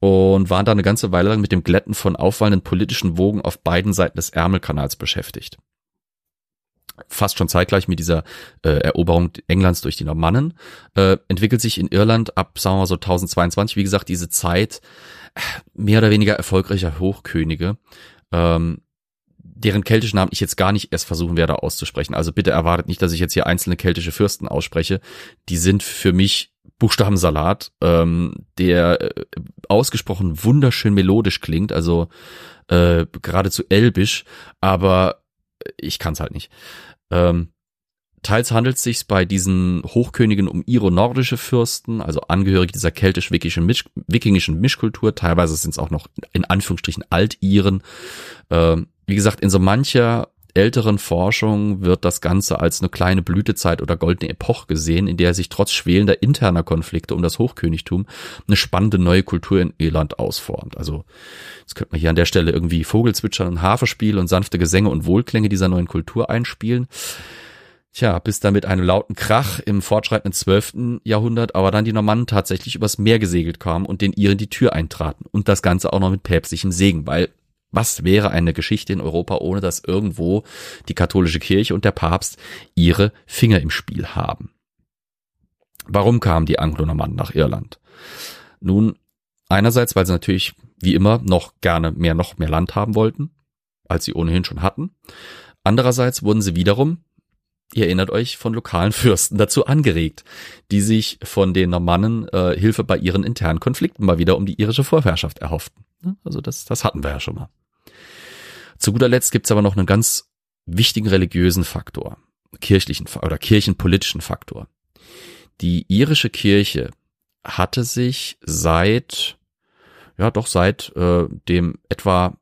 und waren da eine ganze Weile lang mit dem Glätten von auffallenden politischen Wogen auf beiden Seiten des Ärmelkanals beschäftigt. Fast schon zeitgleich mit dieser äh, Eroberung Englands durch die Normannen äh, entwickelt sich in Irland ab, sagen wir mal so 1022, wie gesagt, diese Zeit äh, mehr oder weniger erfolgreicher Hochkönige, ähm, deren keltischen Namen ich jetzt gar nicht erst versuchen werde auszusprechen. Also bitte erwartet nicht, dass ich jetzt hier einzelne keltische Fürsten ausspreche. Die sind für mich Buchstabensalat, ähm, der äh, ausgesprochen wunderschön melodisch klingt, also äh, geradezu elbisch, aber ich kann es halt nicht. Ähm, teils handelt es sich bei diesen Hochkönigen um iro-nordische Fürsten, also Angehörige dieser keltisch-wikingischen Misch wikingischen Mischkultur, teilweise sind es auch noch in Anführungsstrichen Altiren. Ähm, wie gesagt, in so mancher älteren Forschung wird das Ganze als eine kleine Blütezeit oder goldene Epoche gesehen, in der sich trotz schwelender interner Konflikte um das Hochkönigtum eine spannende neue Kultur in Irland ausformt. Also jetzt könnte man hier an der Stelle irgendwie Vogelzwitschern und Harfespiel und sanfte Gesänge und Wohlklänge dieser neuen Kultur einspielen. Tja, bis dann mit einem lauten Krach im fortschreitenden 12. Jahrhundert aber dann die Normannen tatsächlich übers Meer gesegelt kamen und den Iren die Tür eintraten. Und das Ganze auch noch mit päpstlichem Segen, weil was wäre eine Geschichte in Europa, ohne dass irgendwo die katholische Kirche und der Papst ihre Finger im Spiel haben? Warum kamen die Anglo-Normannen nach Irland? Nun, einerseits, weil sie natürlich wie immer noch gerne mehr, noch mehr Land haben wollten, als sie ohnehin schon hatten. Andererseits wurden sie wiederum, ihr erinnert euch, von lokalen Fürsten dazu angeregt, die sich von den Normannen äh, Hilfe bei ihren internen Konflikten mal wieder um die irische Vorherrschaft erhofften. Also das, das hatten wir ja schon mal. Zu guter Letzt gibt's aber noch einen ganz wichtigen religiösen Faktor, kirchlichen oder kirchenpolitischen Faktor. Die irische Kirche hatte sich seit, ja doch seit äh, dem etwa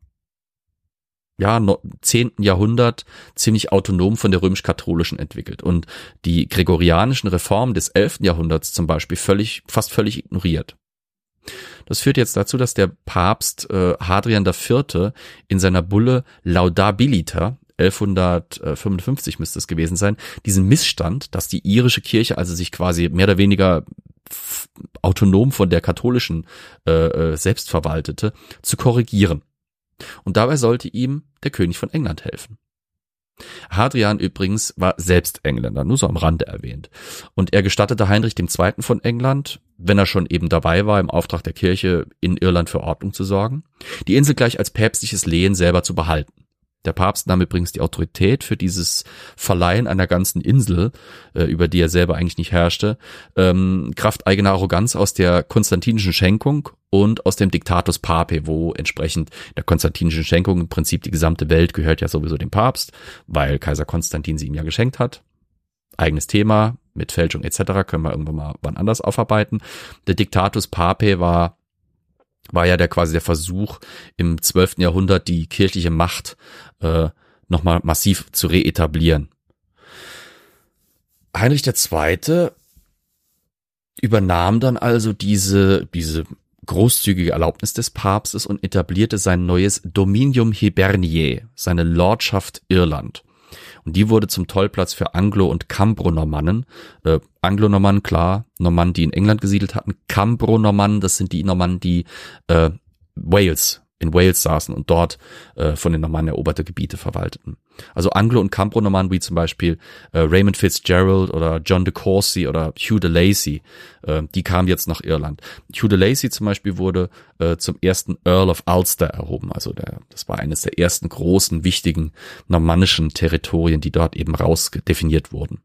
ja, zehnten Jahrhundert ziemlich autonom von der römisch-katholischen entwickelt und die gregorianischen Reformen des elften Jahrhunderts zum Beispiel völlig, fast völlig ignoriert. Das führt jetzt dazu, dass der Papst äh, Hadrian IV. in seiner Bulle Laudabilita 1155 müsste es gewesen sein, diesen Missstand, dass die irische Kirche also sich quasi mehr oder weniger autonom von der katholischen äh, äh, selbst verwaltete, zu korrigieren. Und dabei sollte ihm der König von England helfen. Hadrian übrigens war selbst Engländer, nur so am Rande erwähnt. Und er gestattete Heinrich II. von England, wenn er schon eben dabei war, im Auftrag der Kirche in Irland für Ordnung zu sorgen, die Insel gleich als päpstliches Lehen selber zu behalten. Der Papst nahm übrigens die Autorität für dieses Verleihen einer ganzen Insel, äh, über die er selber eigentlich nicht herrschte, ähm, Kraft eigener Arroganz aus der konstantinischen Schenkung und aus dem Diktatus Pape, wo entsprechend der konstantinischen Schenkung im Prinzip die gesamte Welt gehört ja sowieso dem Papst, weil Kaiser Konstantin sie ihm ja geschenkt hat. Eigenes Thema mit Fälschung etc. können wir irgendwann mal wann anders aufarbeiten. Der Diktatus Pape war war ja der quasi der Versuch im 12. Jahrhundert die kirchliche Macht äh, nochmal massiv zu reetablieren. Heinrich II. übernahm dann also diese, diese großzügige Erlaubnis des Papstes und etablierte sein neues Dominium Hiberniae, seine Lordschaft Irland. Und die wurde zum Tollplatz für Anglo- und Cambro-Normannen. Äh, Anglo-Normannen, klar, Normannen, die in England gesiedelt hatten. Cambro-Normannen, das sind die Normannen, die äh, Wales in Wales saßen und dort äh, von den Normannen eroberte Gebiete verwalteten. Also Anglo- und Campro-Normannen wie zum Beispiel äh, Raymond Fitzgerald oder John de Courcy oder Hugh de Lacy, äh, die kamen jetzt nach Irland. Hugh de Lacy zum Beispiel wurde äh, zum ersten Earl of Ulster erhoben. Also der, das war eines der ersten großen, wichtigen normannischen Territorien, die dort eben rausdefiniert wurden.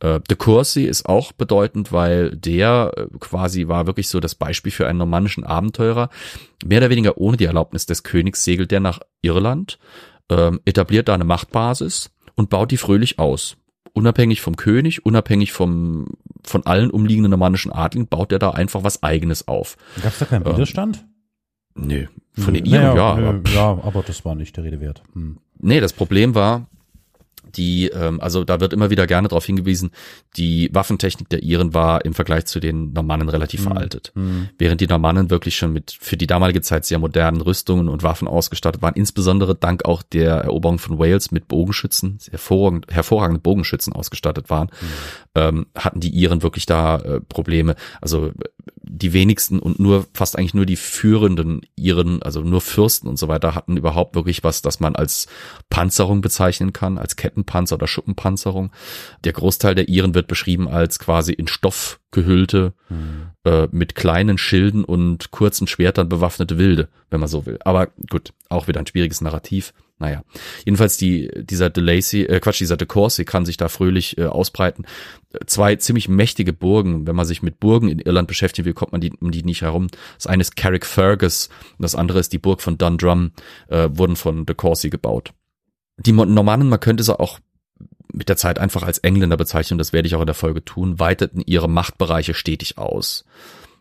Äh, De Courcy ist auch bedeutend, weil der äh, quasi war wirklich so das Beispiel für einen normannischen Abenteurer. Mehr oder weniger ohne die Erlaubnis des Königs segelt der nach Irland, ähm, etabliert da eine Machtbasis und baut die fröhlich aus. Unabhängig vom König, unabhängig vom, von allen umliegenden normannischen Adligen, baut er da einfach was eigenes auf. Gab es da keinen Ähm, Widerstand? Nö, von den Iren, ja. nö, aber- ja, aber das war nicht der Rede wert. Hm. Nee, das Problem war, die, ähm, also da wird immer wieder gerne darauf hingewiesen, die Waffentechnik der Iren war im Vergleich zu den Normannen relativ veraltet. Während die Normannen wirklich schon mit für die damalige Zeit sehr modernen Rüstungen und Waffen ausgestattet waren, insbesondere dank auch der Eroberung von Wales mit Bogenschützen, hervorragend, hervorragende Bogenschützen ausgestattet waren, ähm, hatten die Iren wirklich da äh, Probleme. Also die wenigsten und nur fast eigentlich nur die führenden Iren, also nur Fürsten und so weiter, hatten überhaupt wirklich was, das man als Panzerung bezeichnen kann, als Kettenpanzer oder Schuppenpanzerung. Der Großteil der Iren wird beschrieben als quasi in Stoff gehüllte, äh, mit kleinen Schilden und kurzen Schwertern bewaffnete Wilde, wenn man so will. Aber gut, auch wieder ein schwieriges Narrativ. Naja, jedenfalls die, dieser De Lacy, äh, Quatsch, dieser De Courcy kann sich da fröhlich äh, ausbreiten. Zwei ziemlich mächtige Burgen, wenn man sich mit Burgen in Irland beschäftigen will, kommt man die, um die nicht herum. Das eine ist Carrickfergus und das andere ist die Burg von Dundrum, äh, wurden von De Courcy gebaut. Die Normannen, man könnte sie auch mit der Zeit einfach als Engländer bezeichnen, das werde ich auch in der Folge tun, weiteten ihre Machtbereiche stetig aus.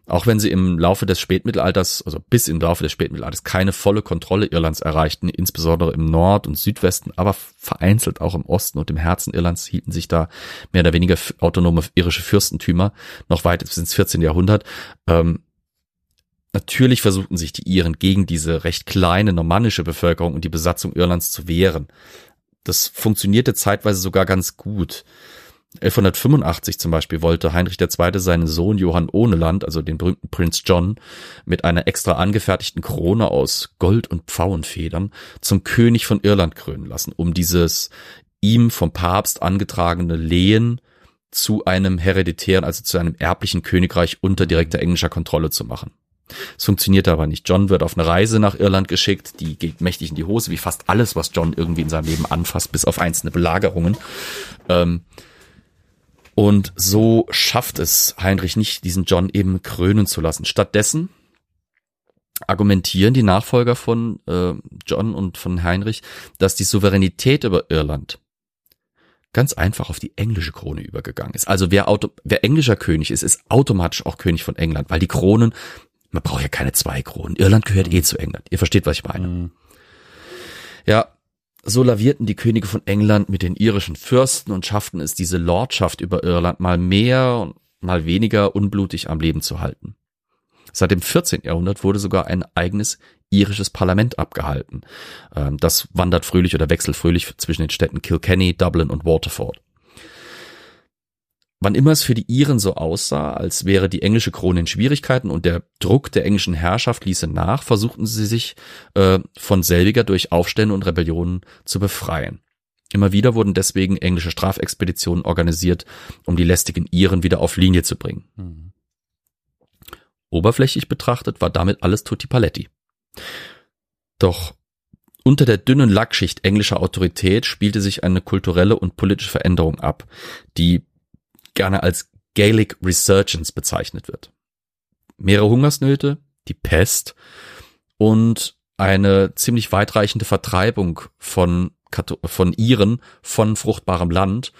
Auch wenn sie im Laufe des Spätmittelalters, also bis im Laufe des Spätmittelalters, keine volle Kontrolle Irlands erreichten, insbesondere im Nord- und Südwesten, aber vereinzelt auch im Osten und im Herzen Irlands hielten sich da mehr oder weniger autonome irische Fürstentümer noch weit bis ins 14. Jahrhundert. Ähm, natürlich versuchten sich die Iren gegen diese recht kleine normannische Bevölkerung und die Besatzung Irlands zu wehren. Das funktionierte zeitweise sogar ganz gut. 1185 zum Beispiel wollte Heinrich II. seinen Sohn Johann Ohneland, also den berühmten Prinz John, mit einer extra angefertigten Krone aus Gold und Pfauenfedern zum König von Irland krönen lassen, um dieses ihm vom Papst angetragene Lehen zu einem hereditären, also zu einem erblichen Königreich unter direkter englischer Kontrolle zu machen. Es funktioniert aber nicht. John wird auf eine Reise nach Irland geschickt, die geht mächtig in die Hose, wie fast alles, was John irgendwie in seinem Leben anfasst, bis auf einzelne Belagerungen. Ähm, und so schafft es Heinrich nicht, diesen John eben krönen zu lassen. Stattdessen argumentieren die Nachfolger von äh, John und von Heinrich, dass die Souveränität über Irland ganz einfach auf die englische Krone übergegangen ist. Also wer, Auto, wer englischer König ist, ist automatisch auch König von England, weil die Kronen, man braucht ja keine zwei Kronen. Irland gehört eh zu England. Ihr versteht, was ich meine. Mhm. Ja, so lavierten die Könige von England mit den irischen Fürsten und schafften es, diese Lordschaft über Irland mal mehr und mal weniger unblutig am Leben zu halten. Seit dem 14. Jahrhundert wurde sogar ein eigenes irisches Parlament abgehalten. Ähm, Das wandert fröhlich oder wechselt fröhlich zwischen den Städten Kilkenny, Dublin und Waterford. Wann immer es für die Iren so aussah, als wäre die englische Krone in Schwierigkeiten und der Druck der englischen Herrschaft ließe nach, versuchten sie sich äh, von selbiger durch Aufstände und Rebellionen zu befreien. Immer wieder wurden deswegen englische Strafexpeditionen organisiert, um die lästigen Iren wieder auf Linie zu bringen. Mhm. Oberflächlich betrachtet war damit alles tutti paletti. Doch unter der dünnen Lackschicht englischer Autorität spielte sich eine kulturelle und politische Veränderung ab, die gerne als Gaelic Resurgence bezeichnet wird. Mehrere Hungersnöte, die Pest und eine ziemlich weitreichende Vertreibung von, von Iren von fruchtbarem Land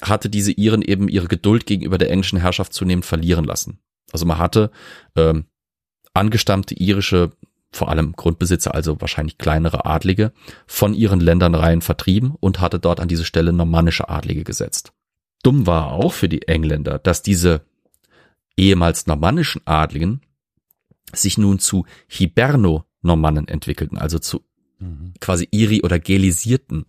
hatte diese Iren eben ihre Geduld gegenüber der englischen Herrschaft zunehmend verlieren lassen. Also man hatte ähm, angestammte irische, vor allem Grundbesitzer, also wahrscheinlich kleinere Adlige, von ihren Ländernreihen vertrieben und hatte dort an diese Stelle normannische Adlige gesetzt. Dumm war auch für die Engländer, dass diese ehemals normannischen Adligen sich nun zu Hiberno-Normannen entwickelten, also zu mhm. quasi Iri- oder gelisierten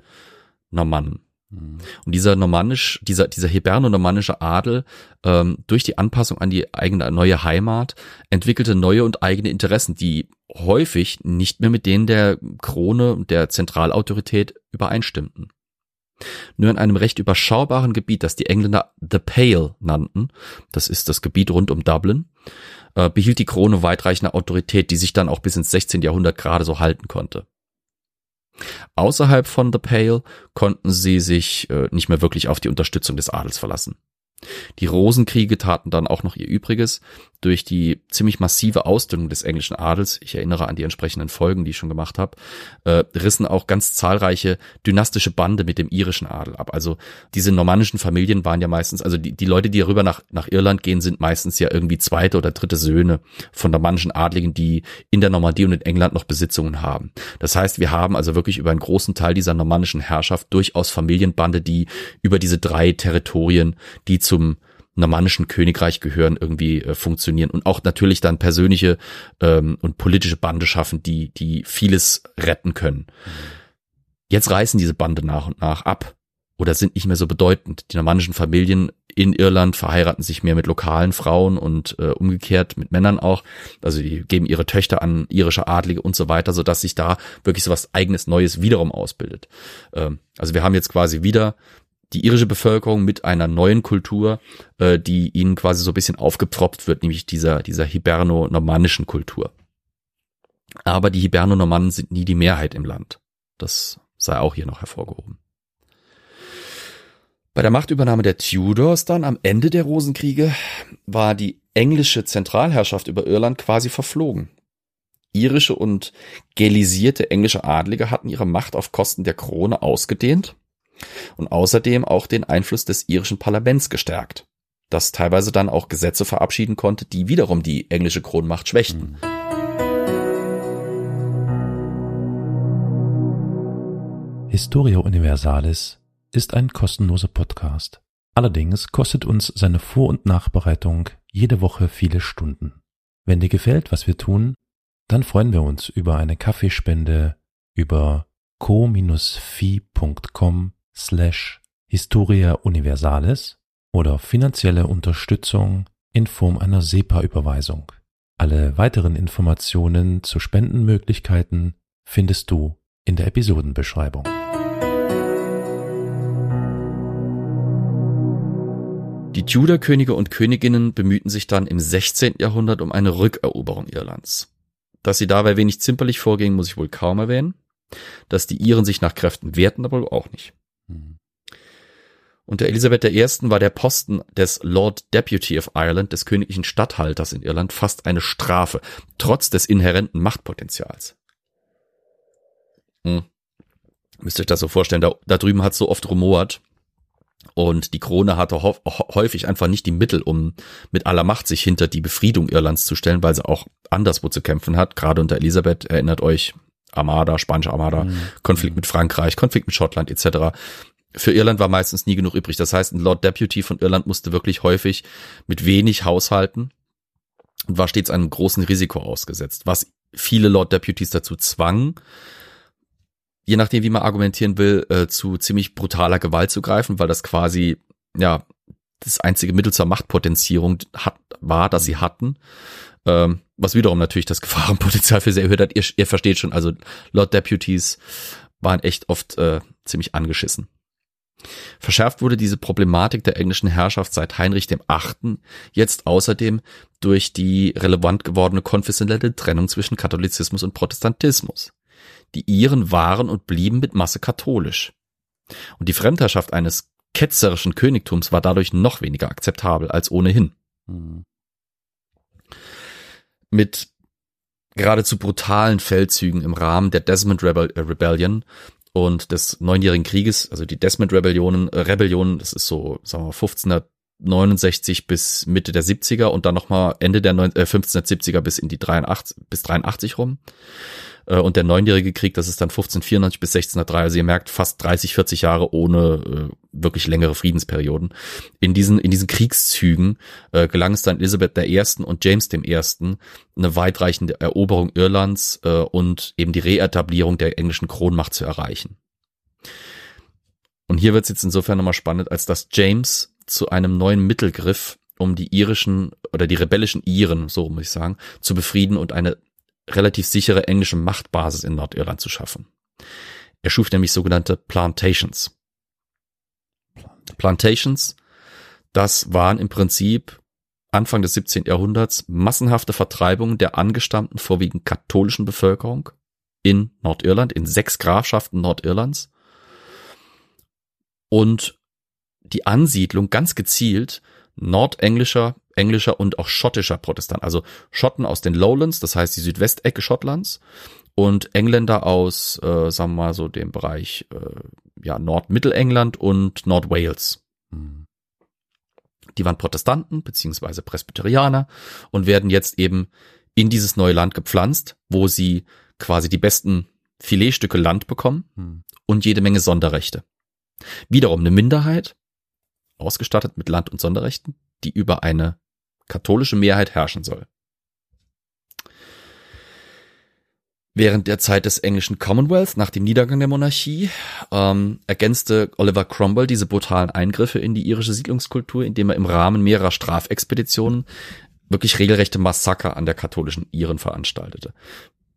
Normannen. Mhm. Und dieser normannisch, dieser, dieser hiberno-normannische Adel, ähm, durch die Anpassung an die eigene neue Heimat, entwickelte neue und eigene Interessen, die häufig nicht mehr mit denen der Krone und der Zentralautorität übereinstimmten. Nur in einem recht überschaubaren Gebiet, das die Engländer The Pale nannten, das ist das Gebiet rund um Dublin, äh, behielt die Krone weitreichende Autorität, die sich dann auch bis ins 16. Jahrhundert gerade so halten konnte. Außerhalb von The Pale konnten sie sich äh, nicht mehr wirklich auf die Unterstützung des Adels verlassen. Die Rosenkriege taten dann auch noch ihr Übriges. Durch die ziemlich massive Ausdünnung des englischen Adels, ich erinnere an die entsprechenden Folgen, die ich schon gemacht habe, äh, rissen auch ganz zahlreiche dynastische Bande mit dem irischen Adel ab. Also diese normannischen Familien waren ja meistens, also die, die Leute, die rüber nach, nach Irland gehen, sind meistens ja irgendwie zweite oder dritte Söhne von normannischen Adligen, die in der Normandie und in England noch Besitzungen haben. Das heißt, wir haben also wirklich über einen großen Teil dieser normannischen Herrschaft durchaus Familienbande, die über diese drei Territorien, die zum normannischen Königreich gehören, irgendwie äh, funktionieren und auch natürlich dann persönliche ähm, und politische Bande schaffen, die, die vieles retten können. Jetzt reißen diese Bande nach und nach ab oder sind nicht mehr so bedeutend. Die normannischen Familien in Irland verheiraten sich mehr mit lokalen Frauen und äh, umgekehrt mit Männern auch. Also die geben ihre Töchter an irische Adlige und so weiter, so sich da wirklich so was eigenes Neues wiederum ausbildet. Ähm, also wir haben jetzt quasi wieder die irische Bevölkerung mit einer neuen Kultur, äh, die ihnen quasi so ein bisschen aufgepfropft wird, nämlich dieser, dieser hiberno-normannischen Kultur. Aber die Hiberno-Normannen sind nie die Mehrheit im Land. Das sei auch hier noch hervorgehoben. Bei der Machtübernahme der Tudors dann am Ende der Rosenkriege war die englische Zentralherrschaft über Irland quasi verflogen. Irische und gelisierte englische Adlige hatten ihre Macht auf Kosten der Krone ausgedehnt und außerdem auch den Einfluss des irischen Parlaments gestärkt, das teilweise dann auch Gesetze verabschieden konnte, die wiederum die englische Kronmacht schwächten. Historia Universalis ist ein kostenloser Podcast. Allerdings kostet uns seine Vor- und Nachbereitung jede Woche viele Stunden. Wenn dir gefällt, was wir tun, dann freuen wir uns über eine Kaffeespende über co-fi.com slash Historia Universalis oder finanzielle Unterstützung in Form einer SEPA-Überweisung. Alle weiteren Informationen zu Spendenmöglichkeiten findest du in der Episodenbeschreibung. Die Tudor-Könige und Königinnen bemühten sich dann im 16. Jahrhundert um eine Rückeroberung Irlands. Dass sie dabei wenig zimperlich vorgingen, muss ich wohl kaum erwähnen. Dass die Iren sich nach Kräften wehrten, aber auch nicht. Unter Elisabeth I. war der Posten des Lord Deputy of Ireland, des königlichen Statthalters in Irland, fast eine Strafe, trotz des inhärenten Machtpotenzials. Hm. Müsst ihr euch das so vorstellen, da, da drüben hat so oft rumort und die Krone hatte häufig einfach nicht die Mittel, um mit aller Macht sich hinter die Befriedung Irlands zu stellen, weil sie auch anderswo zu kämpfen hat. Gerade unter Elisabeth erinnert euch Armada, spanische Armada, mhm. Konflikt mit Frankreich, Konflikt mit Schottland etc. Für Irland war meistens nie genug übrig. Das heißt, ein Lord Deputy von Irland musste wirklich häufig mit wenig haushalten und war stets einem großen Risiko ausgesetzt, was viele Lord Deputies dazu zwang, je nachdem, wie man argumentieren will, äh, zu ziemlich brutaler Gewalt zu greifen, weil das quasi, ja, das einzige Mittel zur Machtpotenzierung hat, war, dass sie hatten. Ähm, was wiederum natürlich das Gefahrenpotenzial für sie erhöht hat. Ihr, ihr versteht schon, also Lord Deputies waren echt oft äh, ziemlich angeschissen. Verschärft wurde diese Problematik der englischen Herrschaft seit Heinrich dem Achten jetzt außerdem durch die relevant gewordene konfessionelle Trennung zwischen Katholizismus und Protestantismus. Die Iren waren und blieben mit Masse katholisch. Und die Fremdherrschaft eines ketzerischen Königtums war dadurch noch weniger akzeptabel als ohnehin. Mhm. Mit geradezu brutalen Feldzügen im Rahmen der Desmond Rebel äh, Rebellion und des Neunjährigen Krieges, also die Desmond Rebellionen, äh, Rebellionen, das ist so, sagen wir mal, 1569 bis Mitte der 70er und dann nochmal Ende der 9, äh, 1570er bis in die 83, bis 83 rum. Äh, und der Neunjährige Krieg, das ist dann 1594 bis 1603. Also ihr merkt, fast 30, 40 Jahre ohne äh, wirklich längere Friedensperioden. In diesen, in diesen Kriegszügen äh, gelang es dann Elisabeth I. und James I. eine weitreichende Eroberung Irlands äh, und eben die Reetablierung der englischen Kronmacht zu erreichen. Und hier wird es jetzt insofern nochmal spannend, als dass James zu einem neuen Mittel griff, um die irischen oder die rebellischen Iren, so muss ich sagen, zu befrieden und eine relativ sichere englische Machtbasis in Nordirland zu schaffen. Er schuf nämlich sogenannte Plantations. Plantations, das waren im Prinzip Anfang des 17. Jahrhunderts massenhafte Vertreibungen der angestammten vorwiegend katholischen Bevölkerung in Nordirland, in sechs Grafschaften Nordirlands und die Ansiedlung ganz gezielt nordenglischer englischer und auch schottischer Protestant. Also Schotten aus den Lowlands, das heißt die Südwestecke Schottlands und Engländer aus, äh, sagen wir mal so dem Bereich äh, ja Nordmittelengland und Nordwales. Die waren Protestanten beziehungsweise Presbyterianer und werden jetzt eben in dieses neue Land gepflanzt, wo sie quasi die besten Filetstücke Land bekommen und jede Menge Sonderrechte. Wiederum eine Minderheit, ausgestattet mit Land und Sonderrechten, die über eine katholische Mehrheit herrschen soll. Während der Zeit des englischen Commonwealth nach dem Niedergang der Monarchie ähm, ergänzte Oliver Cromwell diese brutalen Eingriffe in die irische Siedlungskultur, indem er im Rahmen mehrerer Strafexpeditionen wirklich regelrechte Massaker an der katholischen Iren veranstaltete.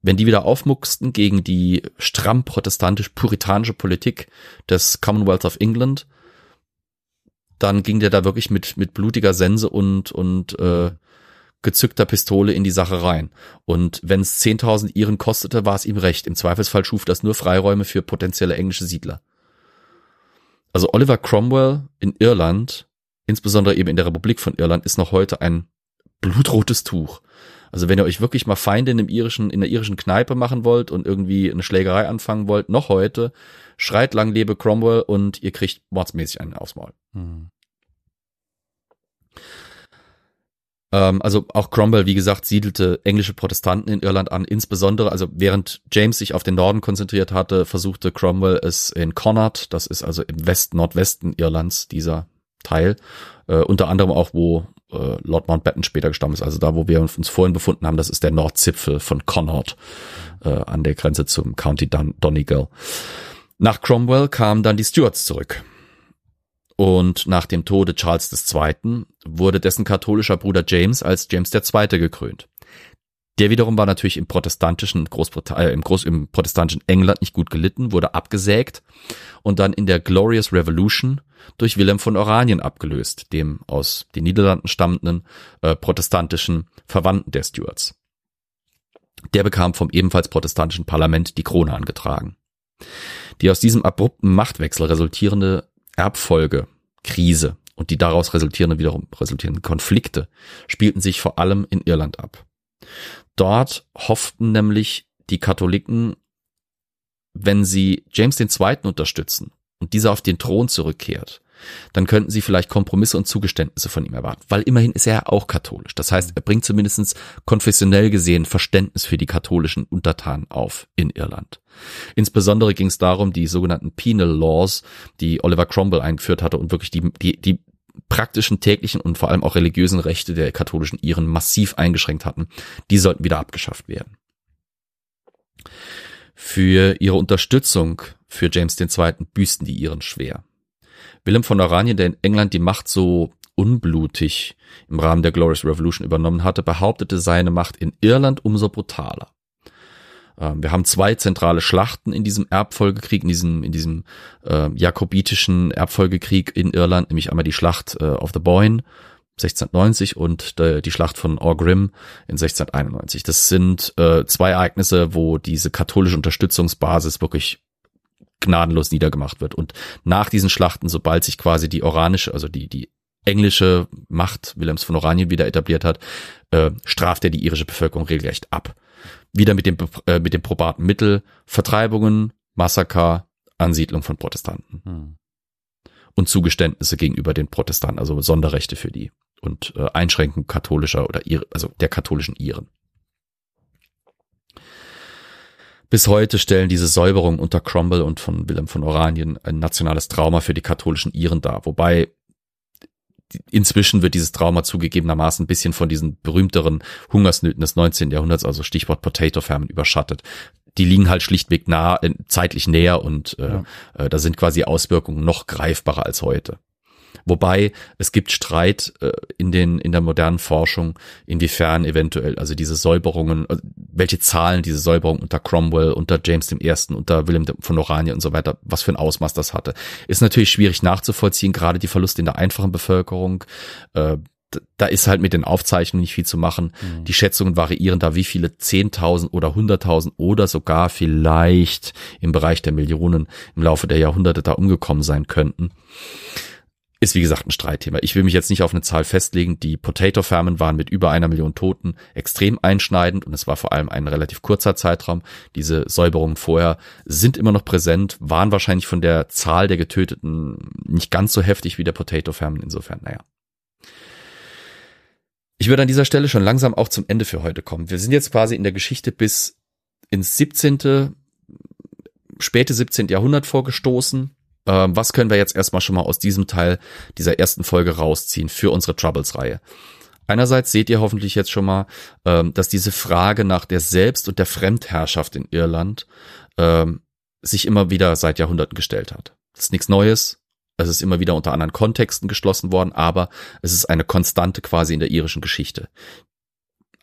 Wenn die wieder aufmucksten gegen die stramm protestantisch-puritanische Politik des Commonwealth of England, dann ging der da wirklich mit, mit blutiger Sense und, und äh, gezückter Pistole in die Sache rein. Und wenn es 10.000 Iren kostete, war es ihm recht. Im Zweifelsfall schuf das nur Freiräume für potenzielle englische Siedler. Also Oliver Cromwell in Irland, insbesondere eben in der Republik von Irland, ist noch heute ein blutrotes Tuch. Also wenn ihr euch wirklich mal Feinde in, dem irischen, in der irischen Kneipe machen wollt und irgendwie eine Schlägerei anfangen wollt, noch heute, schreit lang lebe Cromwell und ihr kriegt mordsmäßig einen aufs Maul. Hm. Ähm, also auch Cromwell, wie gesagt, siedelte englische Protestanten in Irland an, insbesondere, also während James sich auf den Norden konzentriert hatte, versuchte Cromwell es in Connacht, das ist also im West, Nordwesten Irlands, dieser Teil, äh, unter anderem auch, wo äh, Lord Mountbatten später gestorben ist, also da, wo wir uns vorhin befunden haben, das ist der Nordzipfel von Connaught äh, an der Grenze zum County Don Donegal. Nach Cromwell kamen dann die Stuarts zurück. Und nach dem Tode Charles II. wurde dessen katholischer Bruder James als James II. gekrönt. Der wiederum war natürlich im protestantischen Großbritannien, äh, im, Groß, im protestantischen England nicht gut gelitten, wurde abgesägt und dann in der Glorious Revolution durch Wilhelm von Oranien abgelöst, dem aus den Niederlanden stammenden äh, protestantischen Verwandten der Stuarts. Der bekam vom ebenfalls protestantischen Parlament die Krone angetragen. Die aus diesem abrupten Machtwechsel resultierende Erbfolge, Krise und die daraus resultierenden wiederum resultierenden Konflikte spielten sich vor allem in Irland ab. Dort hofften nämlich die Katholiken, wenn sie James II. unterstützen und dieser auf den Thron zurückkehrt, dann könnten sie vielleicht Kompromisse und Zugeständnisse von ihm erwarten, weil immerhin ist er auch katholisch. Das heißt, er bringt zumindestens konfessionell gesehen Verständnis für die katholischen Untertanen auf in Irland. Insbesondere ging es darum, die sogenannten Penal Laws, die Oliver Cromwell eingeführt hatte und wirklich die, die, die praktischen täglichen und vor allem auch religiösen Rechte der katholischen Iren massiv eingeschränkt hatten, die sollten wieder abgeschafft werden. Für ihre Unterstützung für James II. büßten die Iren schwer. Willem von Oranien, der in England die Macht so unblutig im Rahmen der Glorious Revolution übernommen hatte, behauptete seine Macht in Irland umso brutaler. Ähm, wir haben zwei zentrale Schlachten in diesem Erbfolgekrieg, in diesem, in diesem äh, jakobitischen Erbfolgekrieg in Irland, nämlich einmal die Schlacht äh, of the Boyne 1690 und die Schlacht von Orgrim in 1691. Das sind äh, zwei Ereignisse, wo diese katholische Unterstützungsbasis wirklich gnadenlos niedergemacht wird. Und nach diesen Schlachten, sobald sich quasi die oranische, also die, die englische Macht Wilhelms von Oranien wieder etabliert hat, äh, straft er die irische Bevölkerung regelrecht ab. Wieder mit dem, äh, mit dem probaten Mittel Vertreibungen, Massaker, Ansiedlung von Protestanten. Hm. Und Zugeständnisse gegenüber den Protestanten, also Sonderrechte für die und äh, Einschränkung katholischer oder Ir also der katholischen Iren. Bis heute stellen diese Säuberungen unter Cromwell und von Wilhelm von Oranien ein nationales Trauma für die katholischen Iren dar, wobei inzwischen wird dieses Trauma zugegebenermaßen ein bisschen von diesen berühmteren Hungersnöten des 19. Jahrhunderts, also Stichwort Potato Famine, überschattet. Die liegen halt schlichtweg nah, zeitlich näher und äh, ja. äh, da sind quasi Auswirkungen noch greifbarer als heute. Wobei es gibt Streit äh, in den in der modernen Forschung, inwiefern eventuell also diese Säuberungen, äh, welche Zahlen diese Säuberungen unter Cromwell, unter James I., unter William von Oranien und so weiter, was für ein Ausmaß das hatte, ist natürlich schwierig nachzuvollziehen. Gerade die Verluste in der einfachen Bevölkerung. Äh, da ist halt mit den Aufzeichnungen nicht viel zu machen. Mhm. Die Schätzungen variieren da, wie viele 10.000 oder 100.000 oder sogar vielleicht im Bereich der Millionen im Laufe der Jahrhunderte da umgekommen sein könnten ist wie gesagt ein Streitthema. Ich will mich jetzt nicht auf eine Zahl festlegen. Die Potato Famine waren mit über einer Million Toten extrem einschneidend und es war vor allem ein relativ kurzer Zeitraum. Diese Säuberungen vorher sind immer noch präsent, waren wahrscheinlich von der Zahl der Getöteten nicht ganz so heftig wie der Potato Famine. Insofern, naja. Ich würde an dieser Stelle schon langsam auch zum Ende für heute kommen. Wir sind jetzt quasi in der Geschichte bis ins 17., späte 17. Jahrhundert vorgestoßen ähm, was können wir jetzt erstmal schon mal aus diesem Teil dieser ersten Folge rausziehen für unsere Troubles-Reihe? Einerseits seht ihr hoffentlich jetzt schon mal, ähm, dass diese Frage nach der Selbst- und der Fremdherrschaft in Irland ähm, sich immer wieder seit Jahrhunderten gestellt hat. Das ist nichts Neues. Es ist immer wieder unter anderen Kontexten geschlossen worden, aber es ist eine Konstante quasi in der irischen Geschichte.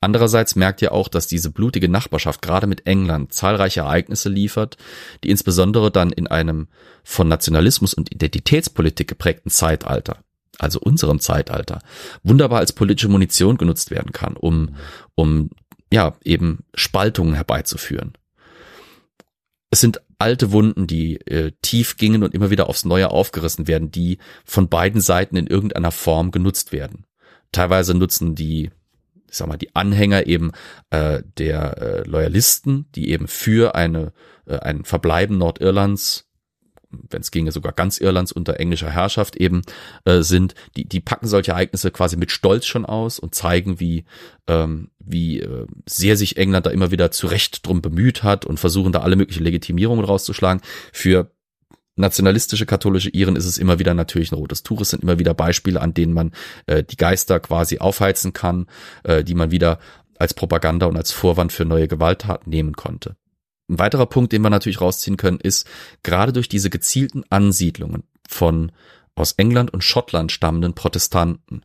Andererseits merkt ihr auch, dass diese blutige Nachbarschaft gerade mit England zahlreiche Ereignisse liefert, die insbesondere dann in einem von Nationalismus und Identitätspolitik geprägten Zeitalter, also unserem Zeitalter, wunderbar als politische Munition genutzt werden kann, um, um, ja, eben Spaltungen herbeizuführen. Es sind alte Wunden, die äh, tief gingen und immer wieder aufs Neue aufgerissen werden, die von beiden Seiten in irgendeiner Form genutzt werden. Teilweise nutzen die ich sag mal, die Anhänger eben äh, der äh, Loyalisten, die eben für eine äh, ein Verbleiben Nordirlands wenn es ginge sogar ganz Irlands unter englischer Herrschaft eben äh, sind, die die packen solche Ereignisse quasi mit Stolz schon aus und zeigen, wie ähm, wie äh, sehr sich England da immer wieder zurecht drum bemüht hat und versuchen da alle möglichen Legitimierungen rauszuschlagen. Für nationalistische katholische Iren ist es immer wieder natürlich ein rotes Tuch. Es sind immer wieder Beispiele, an denen man äh, die Geister quasi aufheizen kann, äh, die man wieder als Propaganda und als Vorwand für neue Gewalttaten nehmen konnte. Ein weiterer Punkt, den wir natürlich rausziehen können, ist gerade durch diese gezielten Ansiedlungen von aus England und Schottland stammenden Protestanten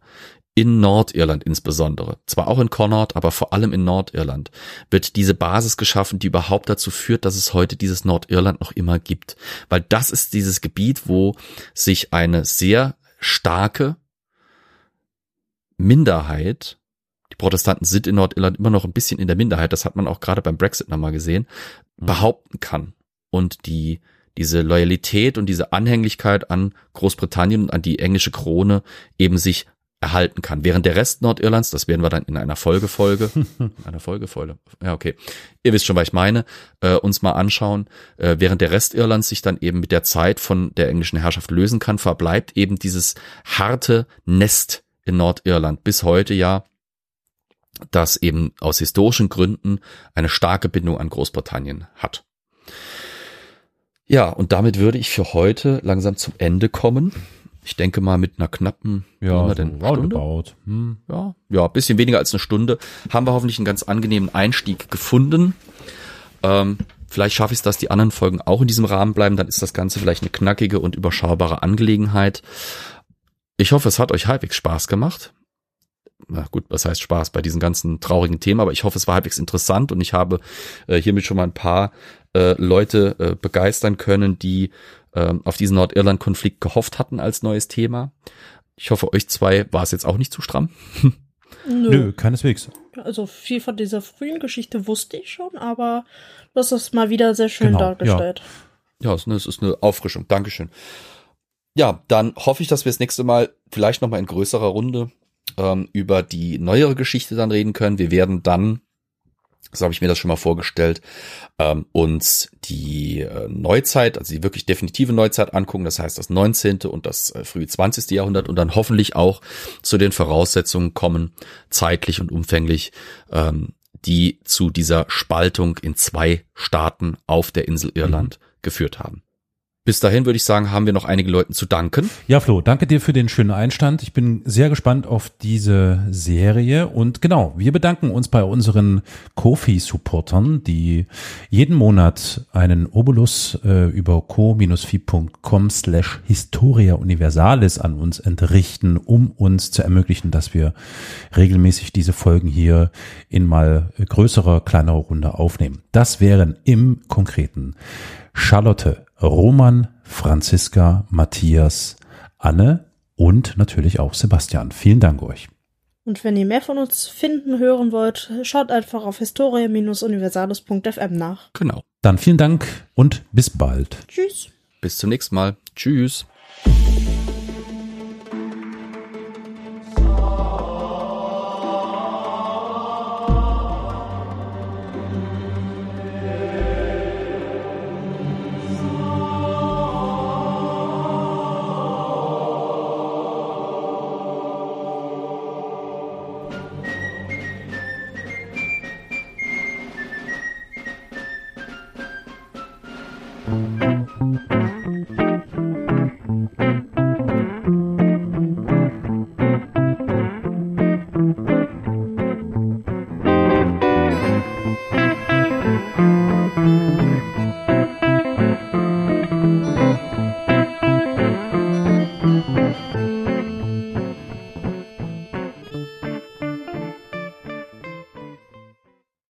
in Nordirland insbesondere, zwar auch in Connaught, aber vor allem in Nordirland, wird diese Basis geschaffen, die überhaupt dazu führt, dass es heute dieses Nordirland noch immer gibt. Weil das ist dieses Gebiet, wo sich eine sehr starke Minderheit, die Protestanten sind in Nordirland immer noch ein bisschen in der Minderheit, das hat man auch gerade beim Brexit nochmal gesehen, mhm. behaupten kann. Und die diese Loyalität und diese Anhänglichkeit an Großbritannien und an die englische Krone eben sich erhalten kann. Während der Rest Nordirlands, das werden wir dann in einer Folgefolge, einer Folgefolge, ja okay, ihr wisst schon, was ich meine, äh, uns mal anschauen, äh, während der Rest Irlands sich dann eben mit der Zeit von der englischen Herrschaft lösen kann, verbleibt eben dieses harte Nest in Nordirland bis heute ja, das eben aus historischen Gründen eine starke Bindung an Großbritannien hat. Ja, und damit würde ich für heute langsam zum Ende kommen. Ich denke mal mit einer knappen, ja, so denn, Stunde? Hm. Ja, ja, bisschen weniger als eine Stunde haben wir hoffentlich einen ganz angenehmen Einstieg gefunden. Ähm, vielleicht schaffe ich es, dass die anderen Folgen auch in diesem Rahmen bleiben. Dann ist das Ganze vielleicht eine knackige und überschaubare Angelegenheit. Ich hoffe, es hat euch halbwegs Spaß gemacht. na gut, was heißt Spaß bei diesen ganzen traurigen Themen, aber ich hoffe, es war halbwegs interessant und ich habe äh, hiermit schon mal ein paar äh, Leute äh, begeistern können, die äh, auf diesen Nordirland-Konflikt gehofft hatten als neues Thema. Ich hoffe, euch zwei war es jetzt auch nicht zu stramm. Nö. Nö, keineswegs. Also viel von dieser frühen Geschichte wusste ich schon, aber hast es mal wieder sehr schön genau, dargestellt. Ja, ja es, ist, es ist eine Auffrischung. Dankeschön. Ja, dann hoffe ich, dass wir das nächste Mal vielleicht nochmal in größerer Runde ähm, über die neuere Geschichte dann reden können. Wir werden dann so habe ich mir das schon mal vorgestellt, ähm, uns die äh, Neuzeit, also die wirklich definitive Neuzeit angucken, das heißt das 19. und das äh, frühe 20. Jahrhundert und dann hoffentlich auch zu den Voraussetzungen kommen, zeitlich und umfänglich, ähm, die zu dieser Spaltung in zwei Staaten auf der Insel Irland mhm. geführt haben. Bis dahin würde ich sagen, haben wir noch einige Leuten zu danken. Ja, Flo, danke dir für den schönen Einstand. Ich bin sehr gespannt auf diese Serie. Und genau, wir bedanken uns bei unseren Kofi-Supportern, die jeden Monat einen Obolus äh, über co-fi.com slash Historia Universalis an uns entrichten, um uns zu ermöglichen, dass wir regelmäßig diese Folgen hier in mal größerer, kleinerer Runde aufnehmen. Das wären im Konkreten Charlotte Roman, Franziska, Matthias, Anne und natürlich auch Sebastian. Vielen Dank euch. Und wenn ihr mehr von uns finden, hören wollt, schaut einfach auf historia-universalus.fm nach. Genau. Dann vielen Dank und bis bald. Tschüss. Bis zum nächsten Mal. Tschüss.